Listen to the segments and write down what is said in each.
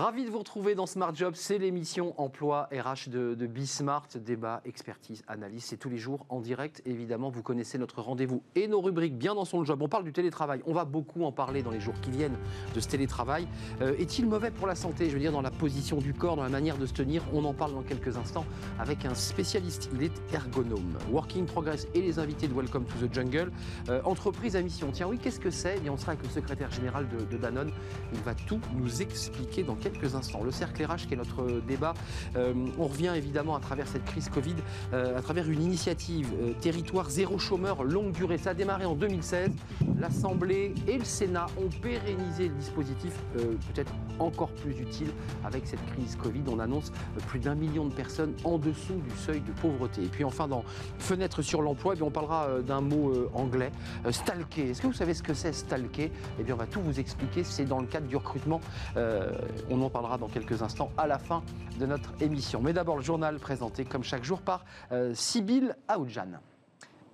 Ravi de vous retrouver dans Smart Job. C'est l'émission emploi RH de, de Bismart. Débat, expertise, analyse. C'est tous les jours en direct. Évidemment, vous connaissez notre rendez-vous et nos rubriques bien dans son job. On parle du télétravail. On va beaucoup en parler dans les jours qui viennent de ce télétravail. Euh, est-il mauvais pour la santé? Je veux dire, dans la position du corps, dans la manière de se tenir. On en parle dans quelques instants avec un spécialiste. Il est ergonome. Working Progress et les invités de Welcome to the Jungle. Euh, entreprise à mission. Tiens, oui, qu'est-ce que c'est? Eh On sera avec le secrétaire général de, Danone. Il va tout nous expliquer dans quelques instants. Le cercle RH qui est notre débat. Euh, on revient évidemment à travers cette crise Covid, euh, à travers une initiative euh, territoire zéro chômeur longue durée. Ça a démarré en 2016. L'Assemblée et le Sénat ont pérennisé le dispositif, peut-être encore plus utile avec cette crise Covid. On annonce plus d'un million de personnes en dessous du seuil de pauvreté. Et puis enfin dans Fenêtre sur l'emploi, eh on parlera d'un mot anglais, stalker. Est-ce que vous savez ce que c'est stalker? Eh bien on va tout vous expliquer. C'est dans le cadre du recrutement on en parlera dans quelques instants à la fin de notre émission. Mais d'abord, le journal présenté comme chaque jour par euh, Sybille Aoudjan.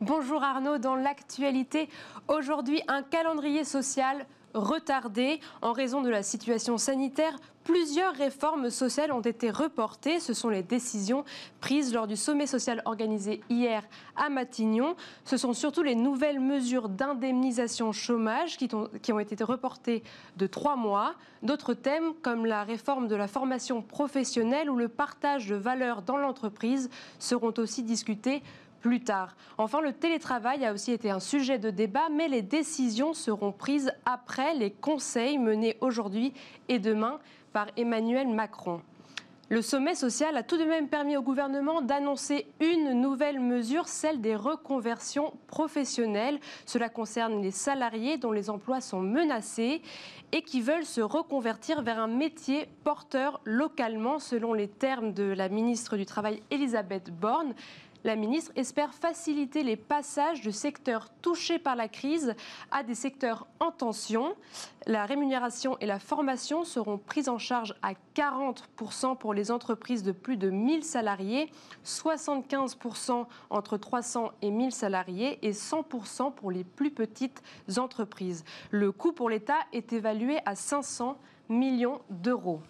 Bonjour Arnaud, dans l'actualité, aujourd'hui un calendrier social retardé en raison de la situation sanitaire. Plusieurs réformes sociales ont été reportées. Ce sont les décisions prises lors du sommet social organisé hier à Matignon. Ce sont surtout les nouvelles mesures d'indemnisation chômage qui ont été reportées de trois mois. D'autres thèmes comme la réforme de la formation professionnelle ou le partage de valeurs dans l'entreprise seront aussi discutés plus tard. Enfin, le télétravail a aussi été un sujet de débat, mais les décisions seront prises après les conseils menés aujourd'hui et demain par Emmanuel Macron. Le sommet social a tout de même permis au gouvernement d'annoncer une nouvelle mesure, celle des reconversions professionnelles. Cela concerne les salariés dont les emplois sont menacés et qui veulent se reconvertir vers un métier porteur localement, selon les termes de la ministre du Travail Elisabeth Borne. La ministre espère faciliter les passages de secteurs touchés par la crise à des secteurs en tension. La rémunération et la formation seront prises en charge à 40% pour les entreprises de plus de 1000 salariés, 75% entre 300 et 1000 salariés et 100% pour les plus petites entreprises. Le coût pour l'État est évalué à 500 millions d'euros.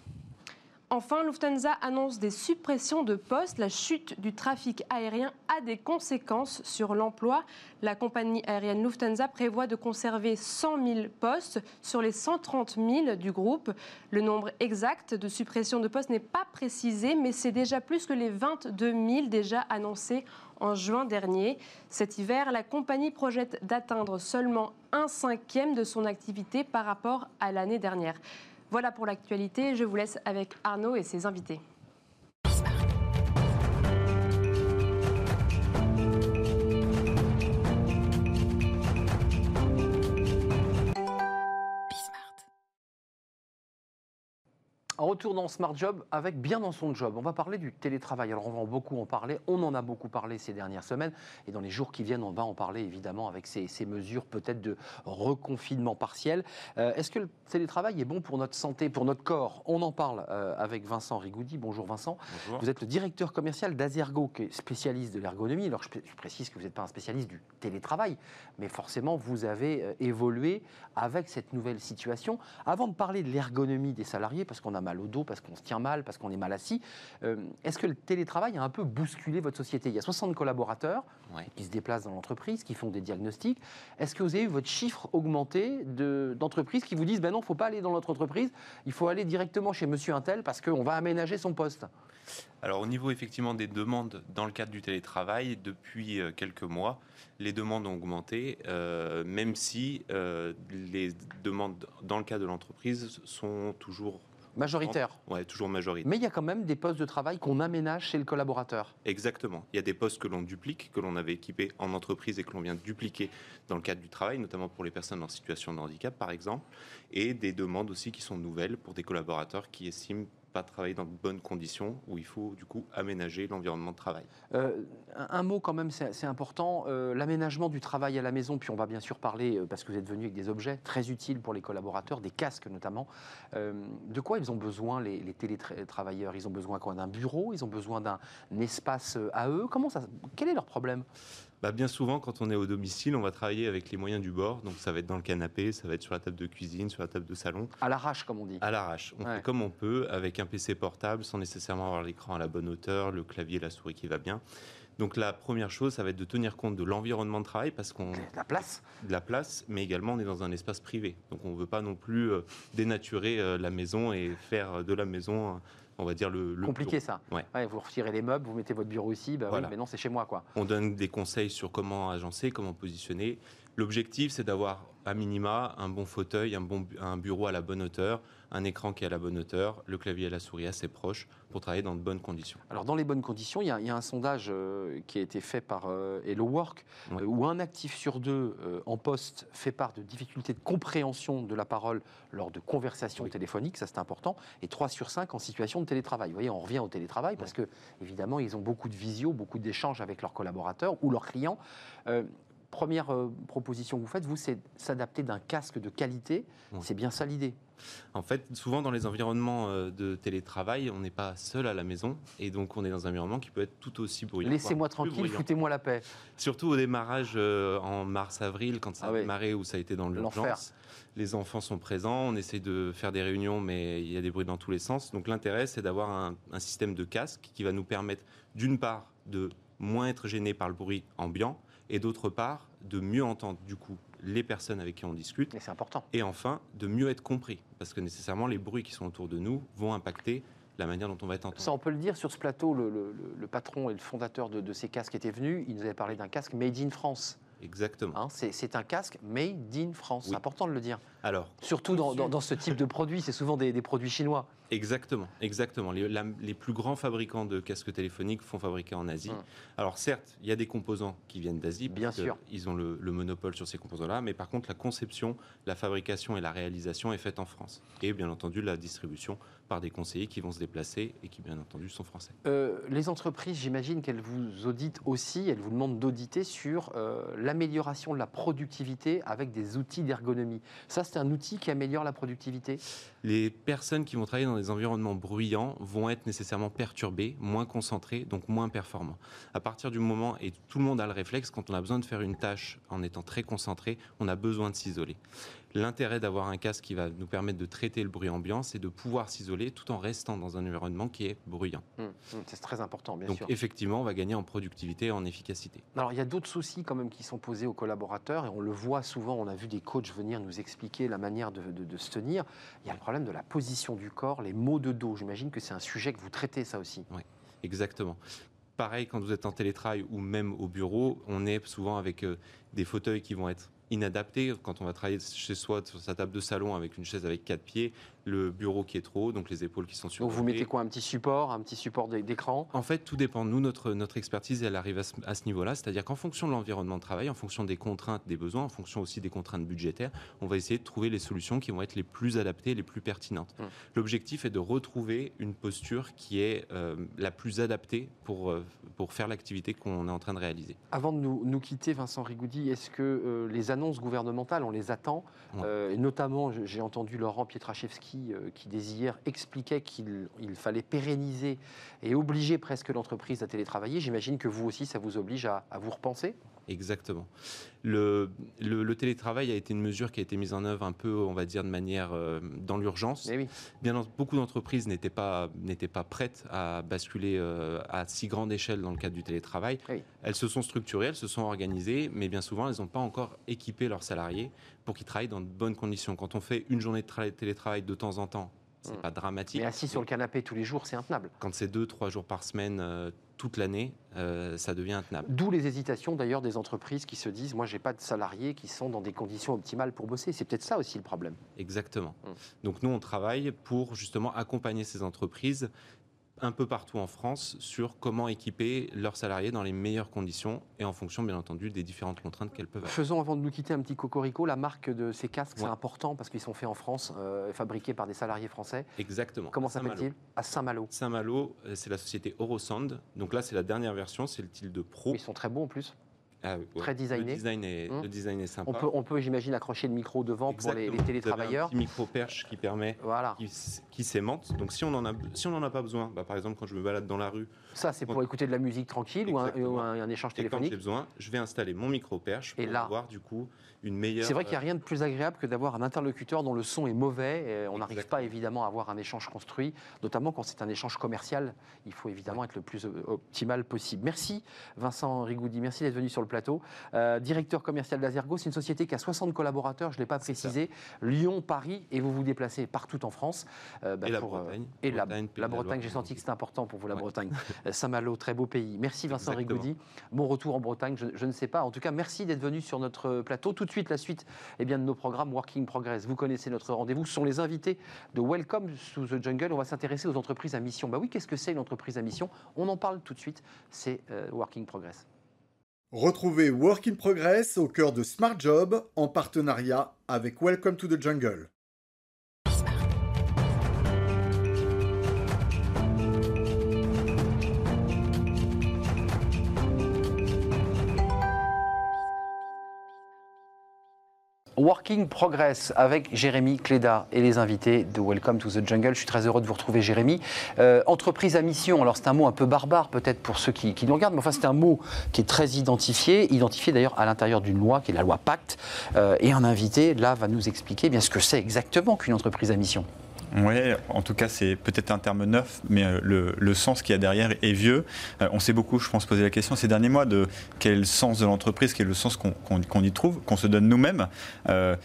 Enfin, Lufthansa annonce des suppressions de postes. La chute du trafic aérien a des conséquences sur l'emploi. La compagnie aérienne Lufthansa prévoit de conserver 100 000 postes sur les 130 000 du groupe. Le nombre exact de suppressions de postes n'est pas précisé, mais c'est déjà plus que les 22 000 déjà annoncés en juin dernier. Cet hiver, la compagnie projette d'atteindre seulement un cinquième de son activité par rapport à l'année dernière. Voilà pour l'actualité. Je vous laisse avec Arnaud et ses invités. En retour dans Smart Job avec bien dans son job. On va parler du télétravail. Alors on va beaucoup en parler. On en a beaucoup parlé ces dernières semaines. Et dans les jours qui viennent, on va en parler évidemment avec ces, mesures peut-être de reconfinement partiel. Euh, est-ce que le télétravail est bon pour notre santé, pour notre corps? On en parle euh, avec Vincent Rigoudi. Bonjour Vincent. Vous êtes le directeur commercial d'Azergo, qui est spécialiste de l'ergonomie. Alors je, précise que vous n'êtes pas un spécialiste du télétravail, mais forcément vous avez euh, évolué avec cette nouvelle situation. Avant de parler de l'ergonomie des salariés, parce qu'on a mal au dos, parce qu'on se tient mal, parce qu'on est mal assis. Euh, est-ce que le télétravail a un peu bousculé votre société? Il y a 60 collaborateurs qui se déplacent dans l'entreprise, qui font des diagnostics. Est-ce que vous avez eu votre chiffre augmenté d'entreprises qui vous disent ben non, il ne faut pas aller dans notre entreprise, il faut aller directement chez monsieur Intel parce qu'on va aménager son poste? Alors au niveau effectivement des demandes dans le cadre du télétravail, depuis euh, quelques mois, les demandes ont augmenté, euh, même si les demandes dans le cadre de l'entreprise sont toujours Majoritaire Oui, toujours majoritaire. Mais il y a quand même des postes de travail qu'on aménage chez le collaborateur. Exactement. Il y a des postes que l'on duplique, que l'on avait équipés en entreprise et que l'on vient dupliquer dans le cadre du travail, notamment pour les personnes en situation de handicap, par exemple, et des demandes aussi qui sont nouvelles pour des collaborateurs qui estiment travailler dans de bonnes conditions, où il faut du coup aménager l'environnement de travail. Euh, un, mot quand même, c'est important, euh, l'aménagement du travail à la maison, puis on va bien sûr parler, euh, parce que vous êtes venu avec des objets très utiles pour les collaborateurs, des casques notamment. de quoi ils ont besoin, les, les télétravailleurs? Ils ont besoin D'un bureau? Ils ont besoin d'un espace à eux? Comment ça, Quel est leur problème? Bah, Bien souvent, quand on est au domicile, on va travailler avec les moyens du bord. Donc ça va être dans le canapé, ça va être sur la table de cuisine, sur la table de salon. À l'arrache, comme on dit. À l'arrache. On fait comme on peut, avec un PC portable, sans nécessairement avoir l'écran à la bonne hauteur, le clavier et la souris qui va bien. Donc la première chose, ça va être de tenir compte de l'environnement de travail parce qu'on la place, de la place, mais également on est dans un espace privé. Donc on ne veut pas non plus euh, dénaturer euh, la maison et faire de la maison on va dire le, compliqué ça. Ouais. vous retirez les meubles, vous mettez votre bureau ici, bah oui, mais non c'est chez moi quoi. On donne des conseils sur comment agencer, comment positionner. L'objectif c'est d'avoir à minima un bon fauteuil, un bon un bureau à la bonne hauteur, un écran qui est à la bonne hauteur, le clavier et la souris assez proches pour travailler dans de bonnes conditions. Alors dans les bonnes conditions, il y a, un sondage euh, qui a été fait par euh, Hello Work euh, où un actif sur deux en poste fait part de difficultés de compréhension de la parole lors de conversations téléphoniques, ça c'est important, et 3 sur 5 en situation de télétravail. Vous voyez, on revient au télétravail parce que évidemment ils ont beaucoup de visio, beaucoup d'échanges avec leurs collaborateurs ou leurs clients première proposition que vous faites, vous, c'est s'adapter d'un casque de qualité. C'est bien ça l'idée. En fait, souvent dans les environnements euh, de télétravail, on n'est pas seul à la maison et donc on est dans un environnement qui peut être tout aussi bruyant. Laissez-moi tranquille, foutez-moi la paix. Surtout au démarrage euh, en mars-avril, quand ça a ah démarré ou ça a été dans l'urgence. Les enfants sont présents, on essaie de faire des réunions, mais il y a des bruits dans tous les sens. Donc l'intérêt, c'est d'avoir un, un système de casque qui va nous permettre, d'une part, de moins être gêné par le bruit ambiant et d'autre part, de mieux entendre du coup les personnes avec qui on discute. Et c'est important. Et enfin, de mieux être compris, parce que nécessairement, les bruits qui sont autour de nous vont impacter la manière dont on va être entendu. Ça, on peut le dire, sur ce plateau, le, patron et le fondateur de, de, ces casques étaient venus, il nous avait parlé d'un casque Made in France. Exactement. Hein, c'est un casque made in France. C'est important de le dire. Alors, Surtout dans, ce type de produit, c'est souvent des, produits chinois. Exactement, exactement. Les, plus grands fabricants de casques téléphoniques font fabriquer en Asie. Hum. Alors certes, il y a des composants qui viennent d'Asie. Bien sûr. Ils ont le, monopole sur ces composants-là, mais par contre, la conception, la fabrication et la réalisation est faite en France. Et bien entendu, la distribution par des conseillers qui vont se déplacer et qui, bien entendu, sont français. Euh, les entreprises, j'imagine qu'elles vous auditent aussi, elles vous demandent d'auditer sur euh, l'amélioration de la productivité avec des outils d'ergonomie. Ça, c'est un outil qui améliore la productivité? Les personnes qui vont travailler dans des environnements bruyants vont être nécessairement perturbées, moins concentrées, donc moins performants. À partir du moment, et tout le monde a le réflexe, quand on a besoin de faire une tâche en étant très concentré, on a besoin de s'isoler. L'intérêt d'avoir un casque qui va nous permettre de traiter le bruit ambiant, c'est de pouvoir s'isoler tout en restant dans un environnement qui est bruyant. Mmh, mmh, c'est très important, bien sûr. Donc effectivement, on va gagner en productivité et en efficacité. Alors il y a d'autres soucis quand même qui sont posés aux collaborateurs et on le voit souvent, on a vu des coachs venir nous expliquer la manière de, de se tenir. Il y a le problème de la position du corps, les maux de dos. J'imagine que c'est un sujet que vous traitez ça aussi. Oui, exactement pareil quand vous êtes en télétravail ou même au bureau, on est souvent avec euh, des fauteuils qui vont être inadapté quand on va travailler chez soi sur sa table de salon avec une chaise avec quatre pieds le bureau qui est trop haut, donc les épaules qui sont sur. Donc vous mettez quoi Un petit support, un petit support d'écran? En fait, tout dépend. Nous, notre, notre expertise, elle arrive à ce, niveau-là, c'est-à-dire qu'en fonction de l'environnement de travail, en fonction des contraintes, des besoins, en fonction aussi des contraintes budgétaires, on va essayer de trouver les solutions qui vont être les plus adaptées, les plus pertinentes. Hum. L'objectif est de retrouver une posture qui est euh, la plus adaptée pour, euh, pour faire l'activité qu'on est en train de réaliser. Avant de nous, nous quitter, Vincent Rigoudi, est-ce que euh, les annonces gouvernementales, on les attend? Et notamment, j'ai entendu Laurent Pietraszewski euh, qui, dès hier, expliquait qu'il fallait pérenniser et obliger presque l'entreprise à télétravailler. J'imagine que vous aussi, ça vous oblige à, vous repenser Exactement. Le, télétravail a été une mesure qui a été mise en œuvre un peu, on va dire, de manière euh, dans l'urgence. Oui. Bien, beaucoup d'entreprises n'étaient pas, pas prêtes à basculer euh, à si grande échelle dans le cadre du télétravail. Elles se sont structurées, elles se sont organisées, mais bien souvent, elles n'ont pas encore équipé leurs salariés pour qu'ils travaillent dans de bonnes conditions. Quand on fait une journée de télétravail de temps en temps, c'est n'est hmm. pas dramatique. Mais assis sur le canapé tous les jours, c'est intenable. Quand c'est deux, trois jours par semaine, euh, toute l'année, euh, ça devient intenable. D'où les hésitations d'ailleurs des entreprises qui se disent moi, j'ai pas de salariés qui sont dans des conditions optimales pour bosser. C'est peut-être ça aussi le problème. Exactement. Hmm. Donc nous, on travaille pour justement accompagner ces entreprises un peu partout en France sur comment équiper leurs salariés dans les meilleures conditions et en fonction, bien entendu, des différentes contraintes qu'elles peuvent avoir. Faisons, avant de nous quitter, un petit cocorico. La marque de ces casques, c'est important parce qu'ils sont faits en France, euh, fabriqués par des salariés français. Exactement. Comment s'appelle-t-il À Saint-Malo. Saint-Malo, euh, c'est la société Eurosound. Donc là, c'est la dernière version, c'est le de Pro. Ils sont très beaux en plus. Ah, ouais. Très designé. Le design est, Hum. le design est sympa. On peut, on peut j'imagine, accrocher le micro devant pour les, les Exactement. Vous avez télétravailleurs. Un petit micro-perche qui permet Voilà. qui, qui s'aimante. Donc si on en a, si on n'en a pas besoin, bah, par exemple quand je me balade dans la rue Ça, c'est pour écouter de la musique tranquille ou un, Exactement. ou un- un échange et quand téléphonique. j'ai besoin, je vais installer mon micro-perche Et pour là- avoir du coup une meilleure. C'est vrai qu'il n'y a rien de plus agréable que d'avoir un interlocuteur dont le son est mauvais. et on n'arrive pas évidemment à avoir un échange construit, notamment quand c'est un échange commercial. Il faut évidemment être le plus euh, optimal possible. Merci Vincent Rigoudi, merci d'être venu sur le plateau. Euh, directeur commercial d'Azergo, c'est une société qui a 60 collaborateurs, je ne l'ai pas précisé. Lyon, Paris, et vous vous déplacez partout en France. euh, bah, Et la pour, euh, Bretagne. et la, Bretagne, la Bretagne, j'ai senti que c'était important pour vous, la Ouais. Bretagne. Euh, Saint-Malo, très beau pays. Merci Vincent. Rigoudi. Mon retour en Bretagne, je, je ne sais pas. En tout cas, merci d'être venu sur notre plateau. Tout de suite, la suite eh bien, de nos programmes Working Progress. Vous connaissez notre rendez-vous. Ce sont les invités de Welcome to the Jungle. On va s'intéresser aux entreprises à mission. Bah oui, qu'est-ce que c'est une entreprise à mission? On en parle tout de suite. C'est euh, Working Progress. Retrouvez Work in Progress au cœur de Smart Job en partenariat avec Welcome to the Jungle. Working Progress avec Jérémy Cléda et les invités de Welcome to the Jungle. Je suis très heureux de vous retrouver, Jérémy. Euh, entreprise à mission, alors c'est un mot un peu barbare peut-être pour ceux qui, nous regardent, mais enfin c'est un mot qui est très identifié, identifié d'ailleurs à l'intérieur d'une loi qui est la loi Pacte. Euh, et un invité, là, va nous expliquer ce que c'est exactement qu'une entreprise à mission. Oui, en tout cas, c'est peut-être un terme neuf, mais euh, le, le sens qu'il y a derrière est vieux. Euh, on s'est beaucoup, je pense, posé la question ces derniers mois de quel sens de l'entreprise, quel est le sens qu'on y trouve, qu'on se donne nous-mêmes. Euh,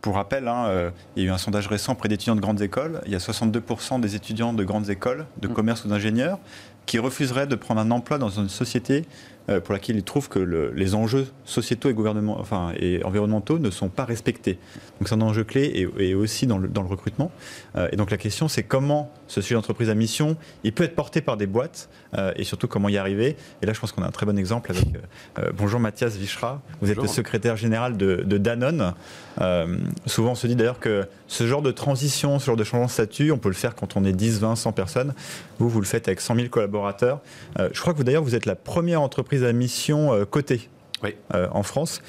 pour rappel, hein, euh, il y a eu un sondage récent auprès d'étudiants de grandes écoles. Il y a 62% des étudiants de grandes écoles, de Mm. commerce ou d'ingénieurs, qui refuseraient de prendre un emploi dans une société pour laquelle ils trouvent que le- les enjeux sociétaux et, enfin, et environnementaux ne sont pas respectés. Donc c'est un enjeu clé et, et aussi dans le, dans le recrutement. Euh, et donc la question, c'est comment ce sujet d'entreprise à mission, il peut être porté par des boîtes euh, et surtout comment y arriver. Et là, je pense qu'on a un très bon exemple avec. euh, euh, bonjour Mathias Vichra, vous êtes le secrétaire général de, de Danone. Souvent, on se dit d'ailleurs que ce genre de transition, ce genre de changement de statut, on peut le faire quand on est 10, 20, 100 personnes. Vous, vous le faites avec 100 000 collaborateurs. Je crois que vous d'ailleurs, vous êtes la première entreprise à mission cotée Oui. en France.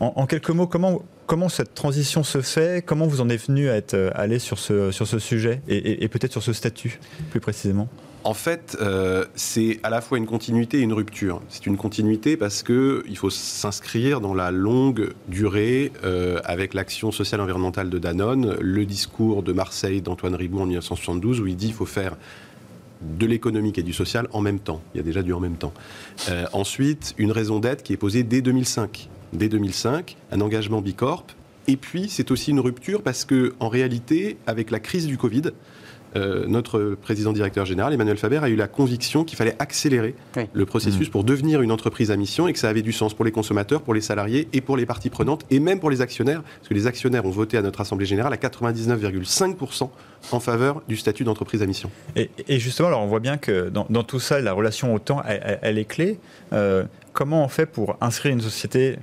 En, en quelques mots, comment, comment cette transition se fait? Comment vous en êtes venu à être allé sur ce, sur ce sujet et, et- et peut-être sur ce statut plus précisément? En fait, euh, c'est à la fois une continuité et une rupture. C'est une continuité parce que il faut s'inscrire dans la longue durée euh, avec l'action sociale environnementale de Danone, le discours de Marseille d'Antoine Riboud en 1972 où il dit qu'il faut faire de l'économique et du social en même temps. Il y a déjà du en même temps. Euh, ensuite, une raison d'être qui est posée dès 2005. Dès 2005, un engagement Bicorp. Et puis, c'est aussi une rupture parce que, en réalité, avec la crise du Covid, euh, notre président directeur général, Emmanuel Faber, a eu la conviction qu'il fallait accélérer Oui. le processus pour devenir une entreprise à mission et que ça avait du sens pour les consommateurs, pour les salariés et pour les parties prenantes et même pour les actionnaires, parce que les actionnaires ont voté à notre Assemblée générale à 99,5% en faveur du statut d'entreprise à mission. Et, et justement, alors on voit bien que dans, dans tout ça, la relation au temps, elle, elle- elle est clé. Euh, comment on fait pour inscrire une société,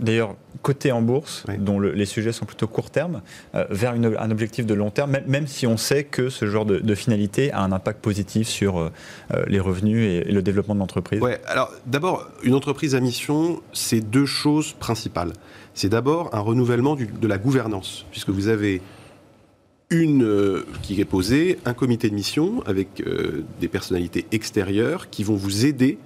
d'ailleurs cotée en bourse, Oui. dont le- les sujets sont plutôt court terme, euh, vers une- un objectif de long terme, même, même si on sait que ce genre de, de finalité a un impact positif sur euh, euh, les revenus et, et le développement de l'entreprise Ouais, alors d'abord, une entreprise à mission, c'est deux choses principales. C'est d'abord un renouvellement du- de la gouvernance, puisque vous avez une euh, qui est posée, un comité de mission avec des personnalités extérieures qui vont vous aider,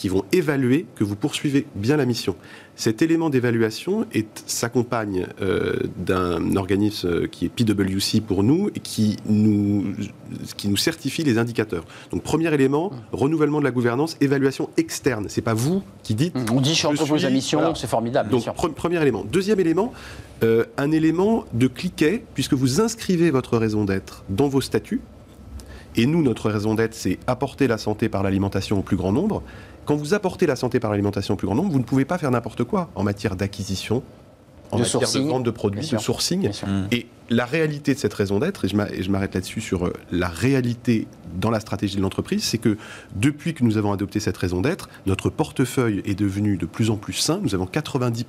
qui vont évaluer que vous poursuivez bien la mission. Cet élément d'évaluation s'accompagne euh, d'un organisme euh, qui est PwC pour nous et qui nous, qui nous certifie les indicateurs. Donc premier élément, renouvellement de la gouvernance, évaluation externe. C'est pas vous qui dites. On dit je suis Je mission, voilà. c'est formidable, bien Donc pre- premier élément. Deuxième élément, euh, un élément de cliquet, puisque vous inscrivez votre raison d'être dans vos statuts. Et nous, notre raison d'être, c'est apporter la santé par l'alimentation au plus grand nombre. Quand vous apportez la santé par l'alimentation au plus grand nombre, vous ne pouvez pas faire n'importe quoi en matière d'acquisition, en De matière sourcing, de vente de produits, de sourcing. Bien sûr. Mm. Et la réalité de cette raison d'être, et je m'arrête là-dessus sur euh, la réalité dans la stratégie de l'entreprise, c'est que depuis que nous avons adopté cette raison d'être, notre portefeuille est devenu de plus en plus sain. Nous avons 90%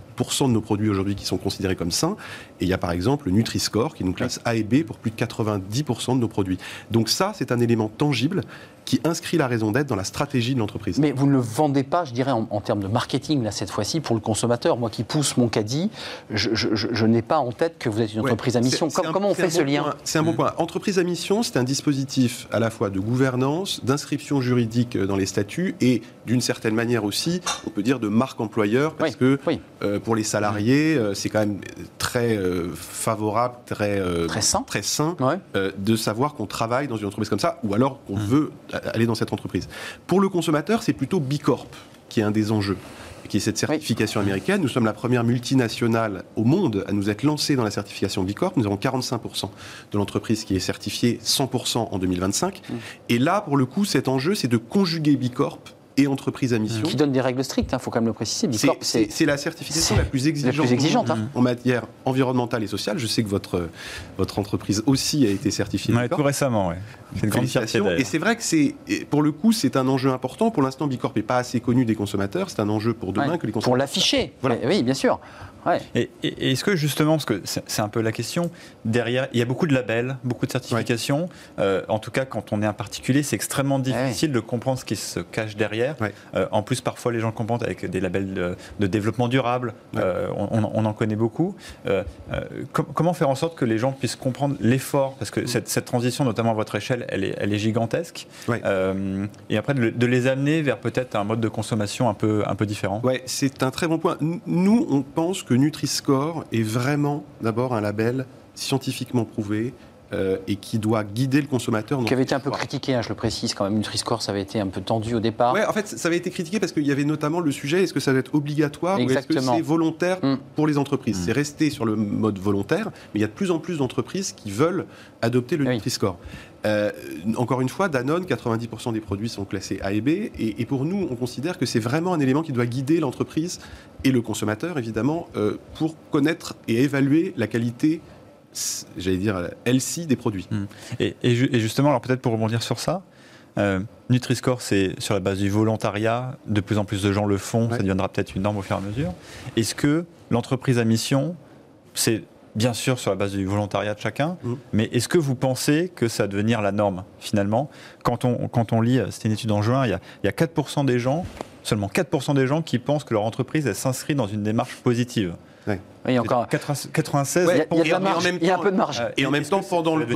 de nos produits aujourd'hui qui sont considérés comme sains. Et il y a par exemple le Nutri-Score qui nous classe A et B pour plus de 90% de nos produits. Donc ça, c'est un élément tangible qui inscrit la raison d'être dans la stratégie de l'entreprise. Mais vous ne le vendez pas, je dirais, en, termes de marketing, là, cette fois-ci, pour le consommateur. Moi qui pousse mon caddie, je, n'ai pas en tête que vous êtes une entreprise à mission. Comment on fait ce lien C'est un bon point. Entreprise à mission, c'est un dispositif à la fois de gouvernance, d'inscription juridique dans les statuts et d'une certaine manière aussi, on peut dire, de marque employeur, parce que euh, pour les salariés, euh, c'est quand même très euh, favorable, très, très sain, très sain de savoir qu'on travaille dans une entreprise comme ça, ou alors qu'on mmh. veut aller dans cette entreprise. Pour le consommateur, c'est plutôt Bicorp qui est un des enjeux qui est cette certification américaine. Nous sommes la première multinationale au monde à nous être lancée dans la certification Bicorp. Nous avons 45% de l'entreprise qui est certifiée 100% en 2025. Mmh. Et là, pour le coup, cet enjeu, c'est de conjuguer Bicorp et entreprise à mission. Qui donne des règles strictes, il hein, faut quand même le préciser. C'est la certification la plus exigeante, hein. en matière environnementale et sociale. Je sais que votre, votre entreprise aussi a été certifiée. Ouais, tout récemment, oui. C'est une grande fierté. Et c'est vrai que c'est, pour le coup, c'est un enjeu important. Pour l'instant, Bicorp n'est pas assez connu des consommateurs. C'est un enjeu pour demain que les consommateurs. Pour l'afficher. Voilà. Oui, bien sûr. Et, est-ce que justement, parce que c'est un peu la question, derrière, il y a beaucoup de labels, beaucoup de certifications. Euh, en tout cas, quand on est un particulier, c'est extrêmement difficile de comprendre ce qui se cache derrière. Euh, en plus, parfois, les gens comprennent avec des labels de, développement durable. Euh, on, en connaît beaucoup. comment faire en sorte que les gens puissent comprendre l'effort? Parce que cette, transition, notamment à votre échelle, elle est, elle est gigantesque. et après, de, les amener vers peut-être un mode de consommation un peu, un peu différent. Ouais, c'est un très bon point. Nous, on pense que Nutri-Score est vraiment d'abord un label scientifiquement prouvé, euh, et qui doit guider le consommateur. Qui avait été un peu critiqué, hein, je le précise quand même. Nutri-Score, ça avait été un peu tendu au départ. Oui, en fait, ça avait été critiqué parce qu'il y avait notamment le sujet est-ce que ça doit être obligatoire ou est-ce que c'est volontaire mm. pour les entreprises mm. C'est resté sur le mode volontaire, mais il y a de plus en plus d'entreprises qui veulent adopter le Nutri-Score. Euh, encore une fois, Danone, 90% des produits sont classés A et B. Et, pour nous, on considère que c'est vraiment un élément qui doit guider l'entreprise et le consommateur, évidemment, euh, pour connaître et évaluer la qualité, j'allais dire, LC des produits. Mmh. Et, justement, alors peut-être pour rebondir sur ça, euh, Nutri-Score, c'est sur la base du volontariat. De plus en plus de gens le font. Ça deviendra peut-être une norme au fur et à mesure. Est-ce que l'entreprise à mission, c'est bien sûr sur la base du volontariat de chacun, mmh. mais est-ce que vous pensez que ça va devenir la norme finalement? Quand on, quand on lit, c'était une étude en juin, il y a, il y a 4% des gens, seulement 4% des gens qui pensent que leur entreprise s'inscrit dans une démarche positive. Oui, encore. 96, il, y a, un peu de marge. Et en même temps, pendant le,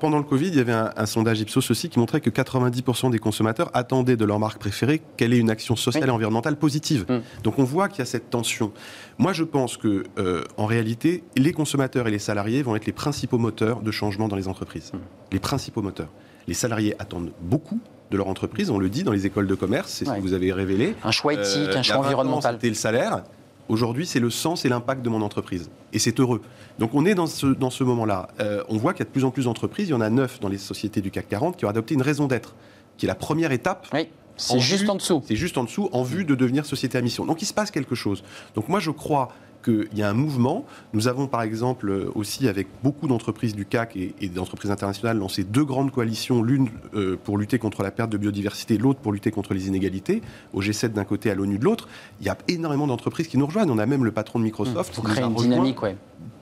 pendant, le Covid, il y avait un, sondage Ipsos aussi qui montrait que 90% des consommateurs attendaient de leur marque préférée qu'elle ait une action sociale et environnementale positive. Mm. Donc on voit qu'il y a cette tension. Moi, je pense que, euh, en réalité, les consommateurs et les salariés vont être les principaux moteurs de changement dans les entreprises. Mm. Les principaux moteurs. Les salariés attendent beaucoup de leur entreprise, on le dit dans les écoles de commerce, c'est ce que vous avez révélé. Un choix éthique, un euh, choix environnemental. C'était le salaire. Aujourd'hui, c'est le sens et l'impact de mon entreprise. Et c'est heureux. Donc on est dans ce, dans ce moment-là. Euh, on voit qu'il y a de plus en plus d'entreprises, il y en a neuf dans les sociétés du CAC 40 qui ont adopté une raison d'être, qui est la première étape. Oui. C'est juste en dessous. C'est juste en dessous, en vue de devenir société à mission. Donc il se passe quelque chose. Donc moi je crois qu'il y a un mouvement. Nous avons par exemple aussi avec beaucoup d'entreprises du CAC et, d'entreprises internationales lancé deux grandes coalitions, l'une euh, pour lutter contre la perte de biodiversité, l'autre pour lutter contre les inégalités, au G7 d'un côté, à l'ONU de l'autre. Il y a énormément d'entreprises qui nous rejoignent. On a même le patron de Microsoft pour créer une dynamique,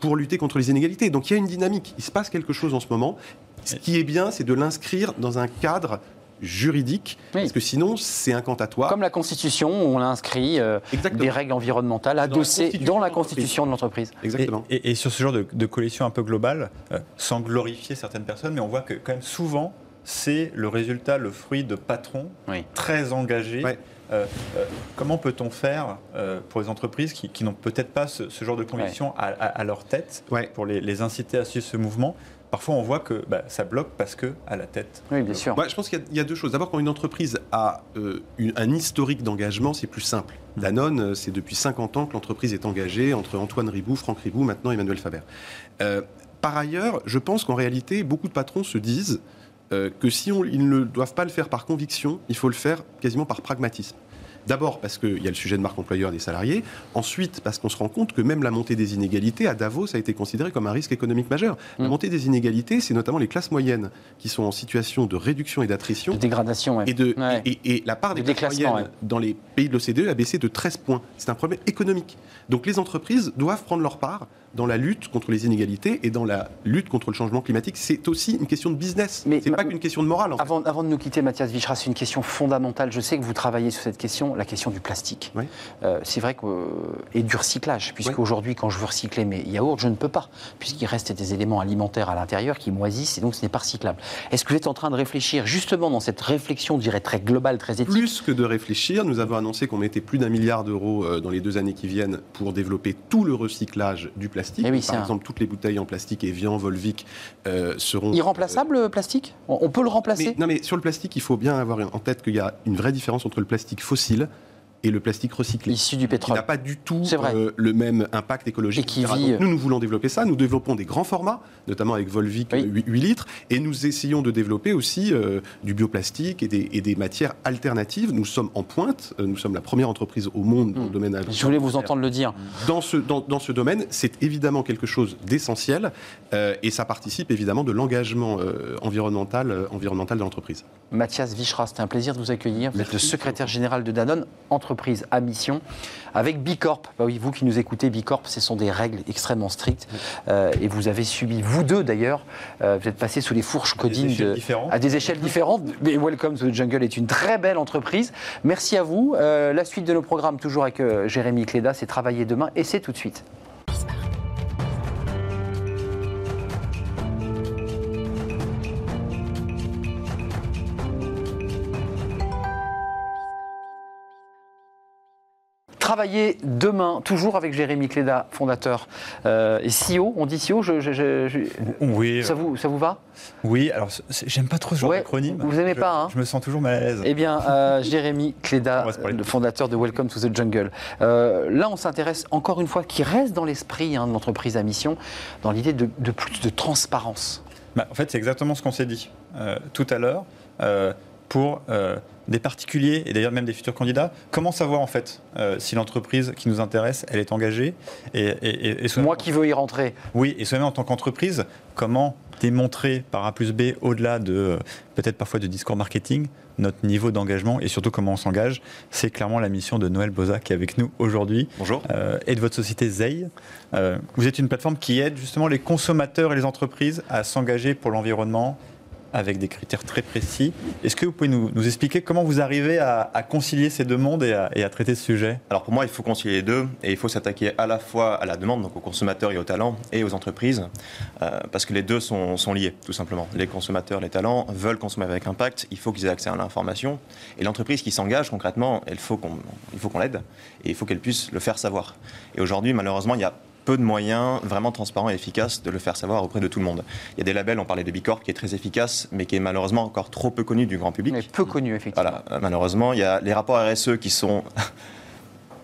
pour lutter contre les inégalités. Donc il y a une dynamique. Il se passe quelque chose en ce moment. Ce qui est bien, c'est de l'inscrire dans un cadre juridique, parce que sinon c'est incantatoire. Comme la Constitution, on a inscrit euh, des règles environnementales adossées dans la Constitution de l'entreprise. Exactement. Et, sur ce genre de, de coalition un peu globale, euh, sans glorifier certaines personnes, mais on voit que quand même souvent c'est le résultat, le fruit de patrons très engagés. Euh, comment peut-on faire pour les entreprises qui, n'ont peut-être pas ce, genre de conviction à, leur tête pour les, les, inciter à suivre ce mouvement parfois on voit que bah, ça bloque parce que à la tête. Oui, bien sûr. je pense qu'il y, a deux choses. D'abord, quand une entreprise a euh, un historique d'engagement, c'est plus simple. Mm. Danone, euh, c'est depuis 50 ans que l'entreprise est engagée entre Antoine Ribou, Franck Ribou, maintenant Emmanuel Faber. Euh, par ailleurs, je pense qu'en réalité, beaucoup de patrons se disent que si ils ne doivent pas le faire par conviction, il faut le faire quasiment par pragmatisme. D'abord parce qu'il y a le sujet de marque employeur des salariés. Ensuite parce qu'on se rend compte que même la montée des inégalités à Davos a été considérée comme un risque économique majeur. La Mm. montée des inégalités, c'est notamment les classes moyennes qui sont en situation de réduction et d'attrition. De dégradation, ouais. Et, de, Ouais. et, et la part De des classes moyennes dans les pays de l'OCDE a baissé de 13 points. C'est un problème économique. Donc les entreprises doivent prendre leur part dans la lutte contre les inégalités et dans la lutte contre le changement climatique. C'est aussi une question de business. Mais C'est pas qu'une question de morale. En fait. Avant, de nous quitter, Mathias Vichra, c'est une question fondamentale. Je sais que vous travaillez sur cette question, la question du plastique. Oui. Euh, c'est vrai que euh, et du recyclage, puisque Oui. aujourd'hui, quand je veux recycler mes yaourts, je ne peux pas, puisqu'il reste des éléments alimentaires à l'intérieur qui moisissent et donc ce n'est pas recyclable. Est-ce que vous êtes en train de réfléchir justement dans cette réflexion, je dirais très globale, très éthique Plus que de réfléchir, nous avons annoncé qu'on mettait plus d'un milliard d'euros euh, dans les deux années qui viennent pour développer tout le recyclage du plastique. Eh oui, Par un- exemple, toutes les bouteilles en plastique Evian, Volvic euh, seront Irremplaçable le plastique? On, on peut le remplacer? Mais, non, mais sur le plastique, il faut bien avoir en tête qu'il y a une vraie différence entre le plastique fossile et le plastique recyclé. Issu du qui pétrole. n'a pas du tout euh, le même impact écologique. Et qui vit, Donc, nous, nous voulons développer ça. Nous développons des grands formats, notamment avec Volvic Oui. euh, 8, 8 litres, et nous essayons de développer aussi euh, du bioplastique et des, et des matières alternatives. Nous sommes en pointe. Euh, Nous sommes la première entreprise au monde dans le Hmm. domaine Je alimentaire. voulais vous entendre le dire. Dans ce, dans, dans ce domaine, c'est évidemment quelque chose d'essentiel euh, et ça participe évidemment de l'engagement euh, environnemental, euh, environnemental de l'entreprise. Mathias Vichra, c'était un plaisir de vous accueillir. Vous êtes le secrétaire général de Danone, entreprise à mission, avec Bicorp. Bah oui, vous qui nous écoutez, Bicorp, ce sont des règles extrêmement strictes. Euh, et vous avez subi, vous deux d'ailleurs, euh, vous êtes passés sous les fourches codines de- à des échelles différentes. Mais Welcome to the Jungle est une très belle entreprise. Merci à vous. Euh, la suite de nos programmes, toujours avec Jérémy Cléda, c'est Travailler demain et c'est tout de suite. Travailler demain, toujours avec Jérémy Cléda, fondateur euh, et CEO. On dit CEO, je- je- je- je- Oui, ça, vous, ça vous va? Oui. Alors, j'aime pas trop ce genre Ouais, d'acronyme. vous aimez pas, hein? Je me sens toujours mal à l'aise. Eh bien, euh, Jérémy Cléda, le fondateur de Welcome to the Jungle. Euh, là, on s'intéresse encore une fois, qui reste dans l'esprit hein, de l'entreprise à mission, dans l'idée de, de plus de transparence. Bah, en fait, c'est exactement ce qu'on s'est dit euh, tout à l'heure. Pour des particuliers et d'ailleurs même des futurs candidats, comment savoir en fait euh, si l'entreprise qui nous intéresse, elle est engagée et, et, et- et soi-même- Moi qui veux y rentrer, Oui, et soi-même en tant qu'entreprise, comment démontrer par A plus B, au-delà de euh, peut-être parfois de discours marketing, notre niveau d'engagement et surtout comment on s'engage. C'est clairement la mission de Noël Boza qui est avec nous aujourd'hui Bonjour. euh, et de votre société Zei. Euh, vous êtes une plateforme qui aide justement les consommateurs et les entreprises à s'engager pour l'environnement avec des critères très précis. Est-ce que vous pouvez nous, expliquer comment vous arrivez à, concilier ces deux mondes et à, traiter ce sujet? Alors pour moi, il faut concilier les deux et il faut s'attaquer à la fois à la demande, donc aux consommateurs et aux talents, et aux entreprises, euh, parce que les deux sont, liés, tout simplement. Les consommateurs, les talents veulent consommer avec impact, il faut qu'ils aient accès à l'information, et l'entreprise qui s'engage concrètement, faut il faut qu'on l'aide, et il faut qu'elle puisse le faire savoir. Et aujourd'hui, malheureusement, il y a peu de moyens vraiment transparents et efficaces de le faire savoir auprès de tout le monde. Il y a des labels, on parlait de Bicorp, qui est très efficace, mais qui est malheureusement encore trop peu connu du grand public. mais peu connu effectivement. Voilà, euh, malheureusement, il y a les rapports RSE qui sont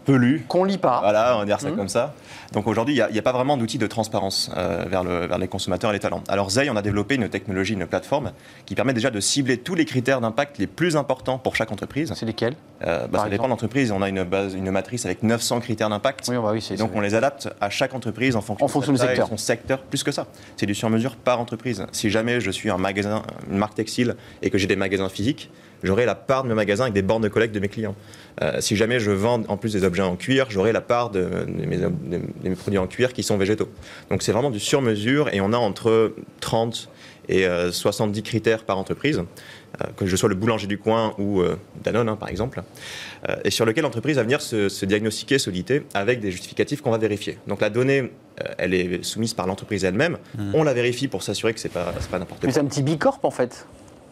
peu lus. Qu'on lit pas. Voilà, on va dire ça Mhm. comme ça. Donc aujourd'hui, il n'y a, pas vraiment d'outil de transparence euh, vers, le- vers les consommateurs et les talents. Alors Zei, on a développé une technologie, une plateforme qui permet déjà de cibler tous les critères d'impact les plus importants pour chaque entreprise. C'est lesquels Euh, bah, ça dépend de l'entreprise. On a une, base, une matrice avec 900 critères d'impact. Oui, bah oui, donc on les adapte à chaque entreprise en fonction, En fonction de du secteur. son secteur, plus que ça. C'est du sur-mesure par entreprise. Si jamais je suis un magasin, une marque textile et que j'ai des magasins physiques, j'aurai la part de mes magasins avec des bornes de collecte de mes clients. Euh, si jamais je vends en plus des objets en cuir, j'aurai la part de, de mes, de- de mes produits en cuir qui sont végétaux. Donc c'est vraiment du sur-mesure et on a entre 30 et euh, 70 critères par entreprise, euh, que je sois le boulanger du coin ou euh, Danone hein, par exemple, euh, et sur lequel l'entreprise va venir se, se diagnostiquer, s'auditer avec des justificatifs qu'on va vérifier. Donc la donnée, elle est soumise par l'entreprise elle-même, on la vérifie pour s'assurer que c'est pas, pas n'importe Mais quoi. c'est un petit bicorp en fait.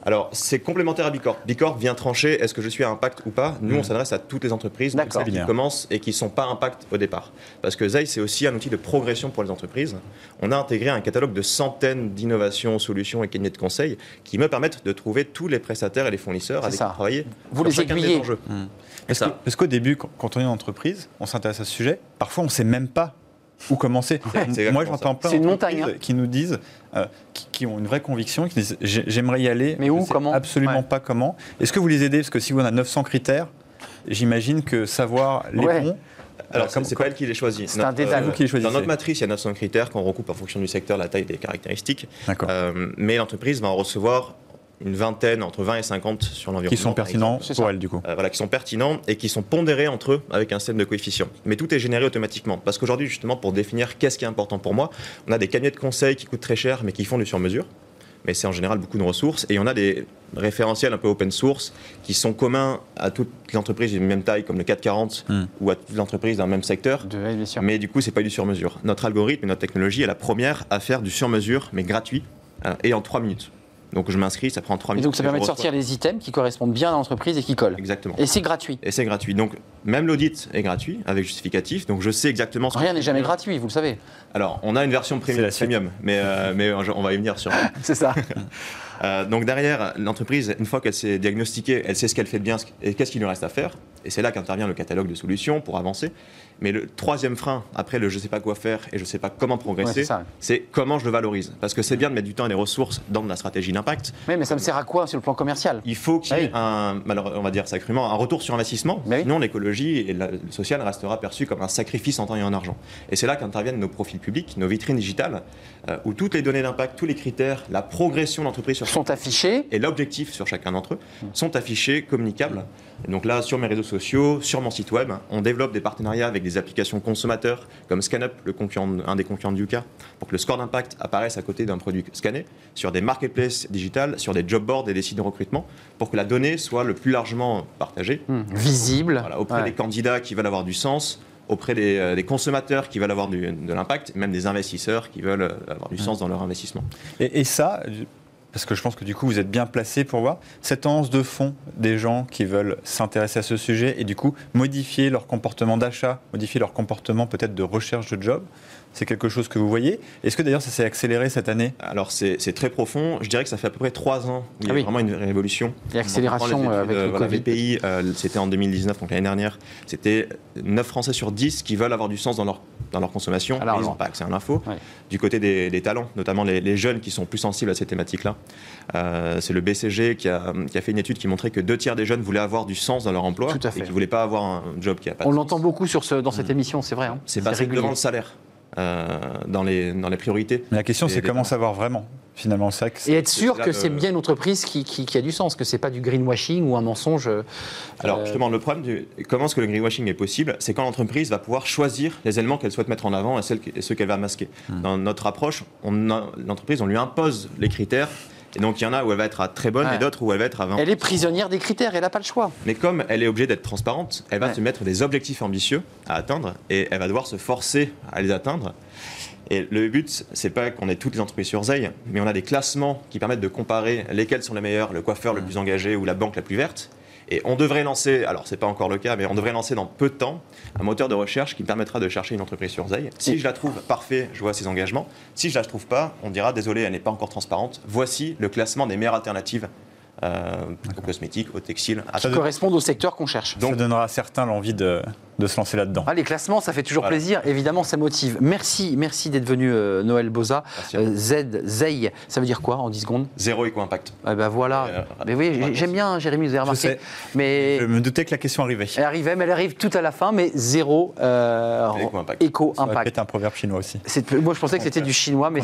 Alors, c'est complémentaire à Bicorp. Bicorp vient trancher est-ce que je suis à impact ou pas? Nous, on s'adresse à toutes les entreprises, celles qui commencent et qui ne sont pas impact au départ. Parce que Zei, c'est aussi un outil de progression pour les entreprises. On a intégré un catalogue de centaines d'innovations, solutions et cabinets de conseil qui me permettent de trouver tous les prestataires et les fournisseurs avec ça. qui travailler. Vous sur les chacun des aiguillez. enjeux. Parce Ça. que- parce qu'au début, quand, quand on est une entreprise, on s'intéresse à ce sujet, parfois on ne sait même pas où commencer. Moi, j'entends plein une d'entreprises montagne, hein. qui nous disent, euh, qui, qui ont une vraie conviction, qui disent j'ai- j'aimerais y aller, Mais où, je sais comment Absolument Ouais. pas comment. Est-ce que vous les aidez? Parce que si vous en avez 900 critères, j'imagine que savoir les Ouais. bons, Alors, Euh, comme- c'est pas elle qui les choisit. C'est un euh, Vous qui les choisissez. Dans notre matrice, il y a 900 critères qu'on recoupe en fonction du secteur, la taille des caractéristiques. d'accord, Euh, mais l'entreprise va en recevoir une vingtaine, entre 20 et 50 sur l'environnement. qui sont pertinents pour ça. elle du coup. Euh, voilà, qui sont pertinents et qui sont pondérés entre eux avec un système de coefficients. Mais tout est généré automatiquement. Parce qu'aujourd'hui, justement, pour définir qu'est-ce qui est important pour moi, on a des cabinets de conseil qui coûtent très cher, mais qui font du sur-mesure. Mais c'est en général beaucoup de ressources. Et on a des référentiels un peu open source qui sont communs à toutes les entreprises d'une même taille, comme le 440, Hmm. ou à toutes les entreprises d'un même secteur. De, ouais, bien sûr. Mais du coup, c'est pas du sur-mesure. Notre algorithme et notre technologie est la première à faire du sur-mesure, mais gratuit, euh, et en 3 minutes. Donc je m'inscris, ça prend 3 Et minutes. donc ça et permet de sortir les items qui correspondent bien à l'entreprise et qui collent. Exactement. Et c'est gratuit. Et c'est gratuit. Donc, même l'audit est gratuit, avec justificatif. Donc, je sais exactement ce que Rien n'est jamais gratuit, vous le savez. Alors, on a une version C'est premium, premium mais, euh, mais on va y venir sur. C'est ça. Euh, donc, derrière, l'entreprise, une fois qu'elle s'est diagnostiquée, elle sait ce qu'elle fait de bien et qu'est-ce qu'il lui reste à faire. Et c'est là qu'intervient le catalogue de solutions pour avancer. Mais le troisième frein, après le je ne sais pas quoi faire et je ne sais pas comment progresser, c'est comment je le valorise. Parce que c'est bien de mettre du temps et des ressources dans de la stratégie d'impact. Oui, mais ça me sert à quoi sur le plan commercial? Il faut qu'il y ait Oui. un, alors, on va dire ça crûment, un retour sur investissement. Mais oui. Sinon, l'écologie et le social restera perçu comme un sacrifice en temps et en argent. Et c'est là qu'interviennent nos profils publics, nos vitrines digitales, où toutes les données d'impact, tous les critères, la progression de l'entreprise sur Sont affichés. et l'objectif sur chacun d'entre eux Hmm. sont affichés, communicables. Et donc là, sur mes réseaux sociaux, sur mon site web, on développe des partenariats avec des applications consommateurs comme ScanUp, le concurrent, un des concurrents de Yuka, pour que le score d'impact apparaisse à côté d'un produit scanné, sur des marketplaces digitales, sur des job boards et des sites de recrutement, pour que la donnée soit le plus largement partagée Hmm, Visible. voilà, auprès Ouais. des candidats qui veulent avoir du sens, auprès des, euh, des consommateurs qui veulent avoir du- de l'impact, et même des investisseurs qui veulent euh, avoir du sens dans leur investissement. Et, et ça, parce que je pense que du coup vous êtes bien placé pour voir cette tendance de fond des gens qui veulent s'intéresser à ce sujet et du coup modifier leur comportement d'achat, modifier leur comportement peut-être de recherche de job. C'est quelque chose que vous voyez. Est-ce que d'ailleurs ça s'est accéléré cette année? Alors c'est très profond, je dirais que ça fait à peu près trois ans où il y Ah a oui. vraiment une révolution. Et accélération euh, études, avec euh, le voilà, Covid. BPI, euh, c'était en 2019, donc l'année dernière, c'était 9 Français sur 10 qui veulent avoir du sens dans leur, dans leur consommation, Alors, mais ils non. n'ont pas accès à l'info. Ouais. Du côté des, des talents, notamment les, les jeunes qui sont plus sensibles à ces thématiques-là, euh, c'est le BCG qui a, qui a fait une étude qui montrait que deux tiers des jeunes voulaient avoir du sens dans leur emploi Tout à fait. et qui ne voulaient pas avoir un job qui a pas On de l'entend sens. beaucoup sur ce, dans cette émission, c'est vrai. hein. C'est régulier. devant le salaire euh, dans, les, dans les priorités. Mais la question c'est comment savoir vraiment finalement c'est- Et être sûr que c'est bien une entreprise qui, qui- qui a du sens, que c'est pas du greenwashing ou un mensonge. euh, Alors euh, justement, le problème, du, comment est-ce que le greenwashing est possible C'est quand l'entreprise va pouvoir choisir les éléments qu'elle souhaite mettre en avant et, celles, et ceux qu'elle va masquer. Dans notre approche, l'entreprise, on lui impose les critères. Et donc il y en a où elle va être à très bonne Ouais. et d'autres où elle va être à 20. Elle est prisonnière des critères, elle n'a pas le choix. Mais comme elle est obligée d'être transparente, elle va Ouais. se mettre des objectifs ambitieux à atteindre et elle va devoir se forcer à les atteindre. Et le but, c'est pas qu'on ait toutes les entreprises sur Zeil, mais on a des classements qui permettent de comparer lesquels sont les meilleurs, le coiffeur le plus engagé ou la banque la plus verte. Et on devrait lancer, alors c'est pas encore le cas, mais on devrait lancer dans peu de temps un moteur de recherche qui me permettra de chercher une entreprise sur Zeil. Si je la trouve parfait, je vois ses engagements. Si je la trouve pas, on dira désolé, elle n'est pas encore transparente. Voici le classement des meilleures alternatives euh, aux cosmétiques, aux textiles. à Qui correspondent au secteur qu'on cherche. ça donnera à certains l'envie de, de se lancer là-dedans. Ah, les classements, ça fait toujours Voilà. plaisir. Évidemment, ça motive. Merci, merci d'être venu, euh, Noël Boza. Euh, Z, Zeil, ça veut dire quoi en 10 secondes? Zéro éco-impact. Eh ben voilà. Euh, mais oui, j'aime bien, Jérémy, vous avez remarqué. sais. Mais Je me doutais que la question arrivait. elle arrivait, mais elle arrive tout à la fin, mais zéro euh, Éco-impact. Ça peut-être un proverbe chinois aussi. Moi, je pensais que c'était du chinois, mais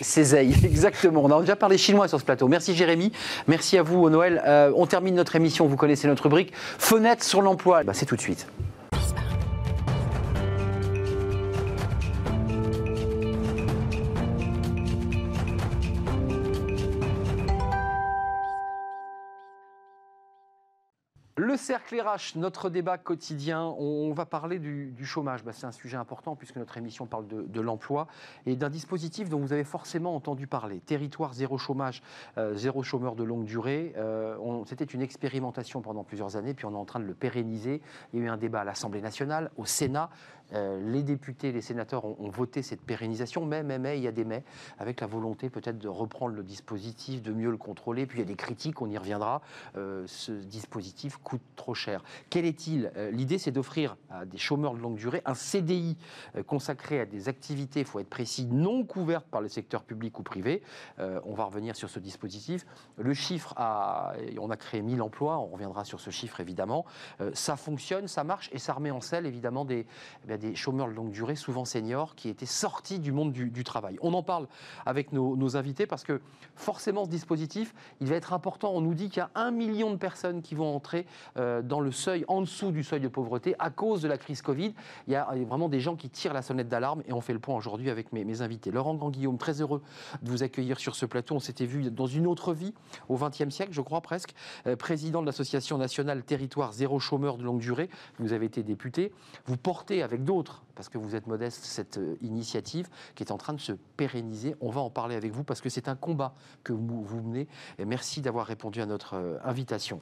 c'est Zei, exactement. On a déjà parlé chinois sur ce plateau. Merci Jérémy, merci à vous Noël. Euh, on termine notre émission, vous connaissez notre rubrique. Fenêtre sur l'emploi, Bah, c'est tout de suite. Le cercle RH, notre débat quotidien, on va parler du, chômage. Bah, c'est un sujet important puisque notre émission parle de, l'emploi et d'un dispositif dont vous avez forcément entendu parler. Territoire zéro chômage, euh, zéro chômeur de longue durée. Euh, C'était une expérimentation pendant plusieurs années, puis on est en train de le pérenniser. Il y a eu un débat à l'Assemblée nationale, au Sénat. Euh, les députés, les sénateurs ont, voté cette pérennisation, mais, mais, mais, il y a des mais, avec la volonté peut-être de reprendre le dispositif, de mieux le contrôler. Puis il y a des critiques, on y reviendra. Ce dispositif coûte trop cher. Quel est-il? Euh, L'idée, c'est d'offrir à des chômeurs de longue durée un CDI euh, consacré à des activités, il faut être précis, non couvertes par le secteur public ou privé. Euh, on va revenir sur ce dispositif. Le chiffre, on a créé 1000 emplois, on reviendra sur ce chiffre évidemment. Ça fonctionne, ça marche et ça remet en selle évidemment des, eh des chômeurs de longue durée, souvent seniors, qui étaient sortis du monde du, travail. On en parle avec nos, invités parce que forcément ce dispositif, il va être important. On nous dit qu'il y a un million de personnes qui vont entrer dans le seuil, en dessous du seuil de pauvreté, à cause de la crise Covid. Il y a euh, vraiment des gens qui tirent la sonnette d'alarme et on fait le point aujourd'hui avec mes, invités. Laurent Grand-Guillaume, très heureux de vous accueillir sur ce plateau. On s'était vu dans une autre vie, au XXe siècle, je crois presque, euh, président de l'association nationale Territoire Zéro Chômeur de longue durée. Vous avez été député. Vous portez avec d'autres, parce que vous êtes modeste, cette euh, initiative qui est en train de se pérenniser. On va en parler avec vous parce que c'est un combat que vous, menez. Merci d'avoir répondu à notre euh, invitation.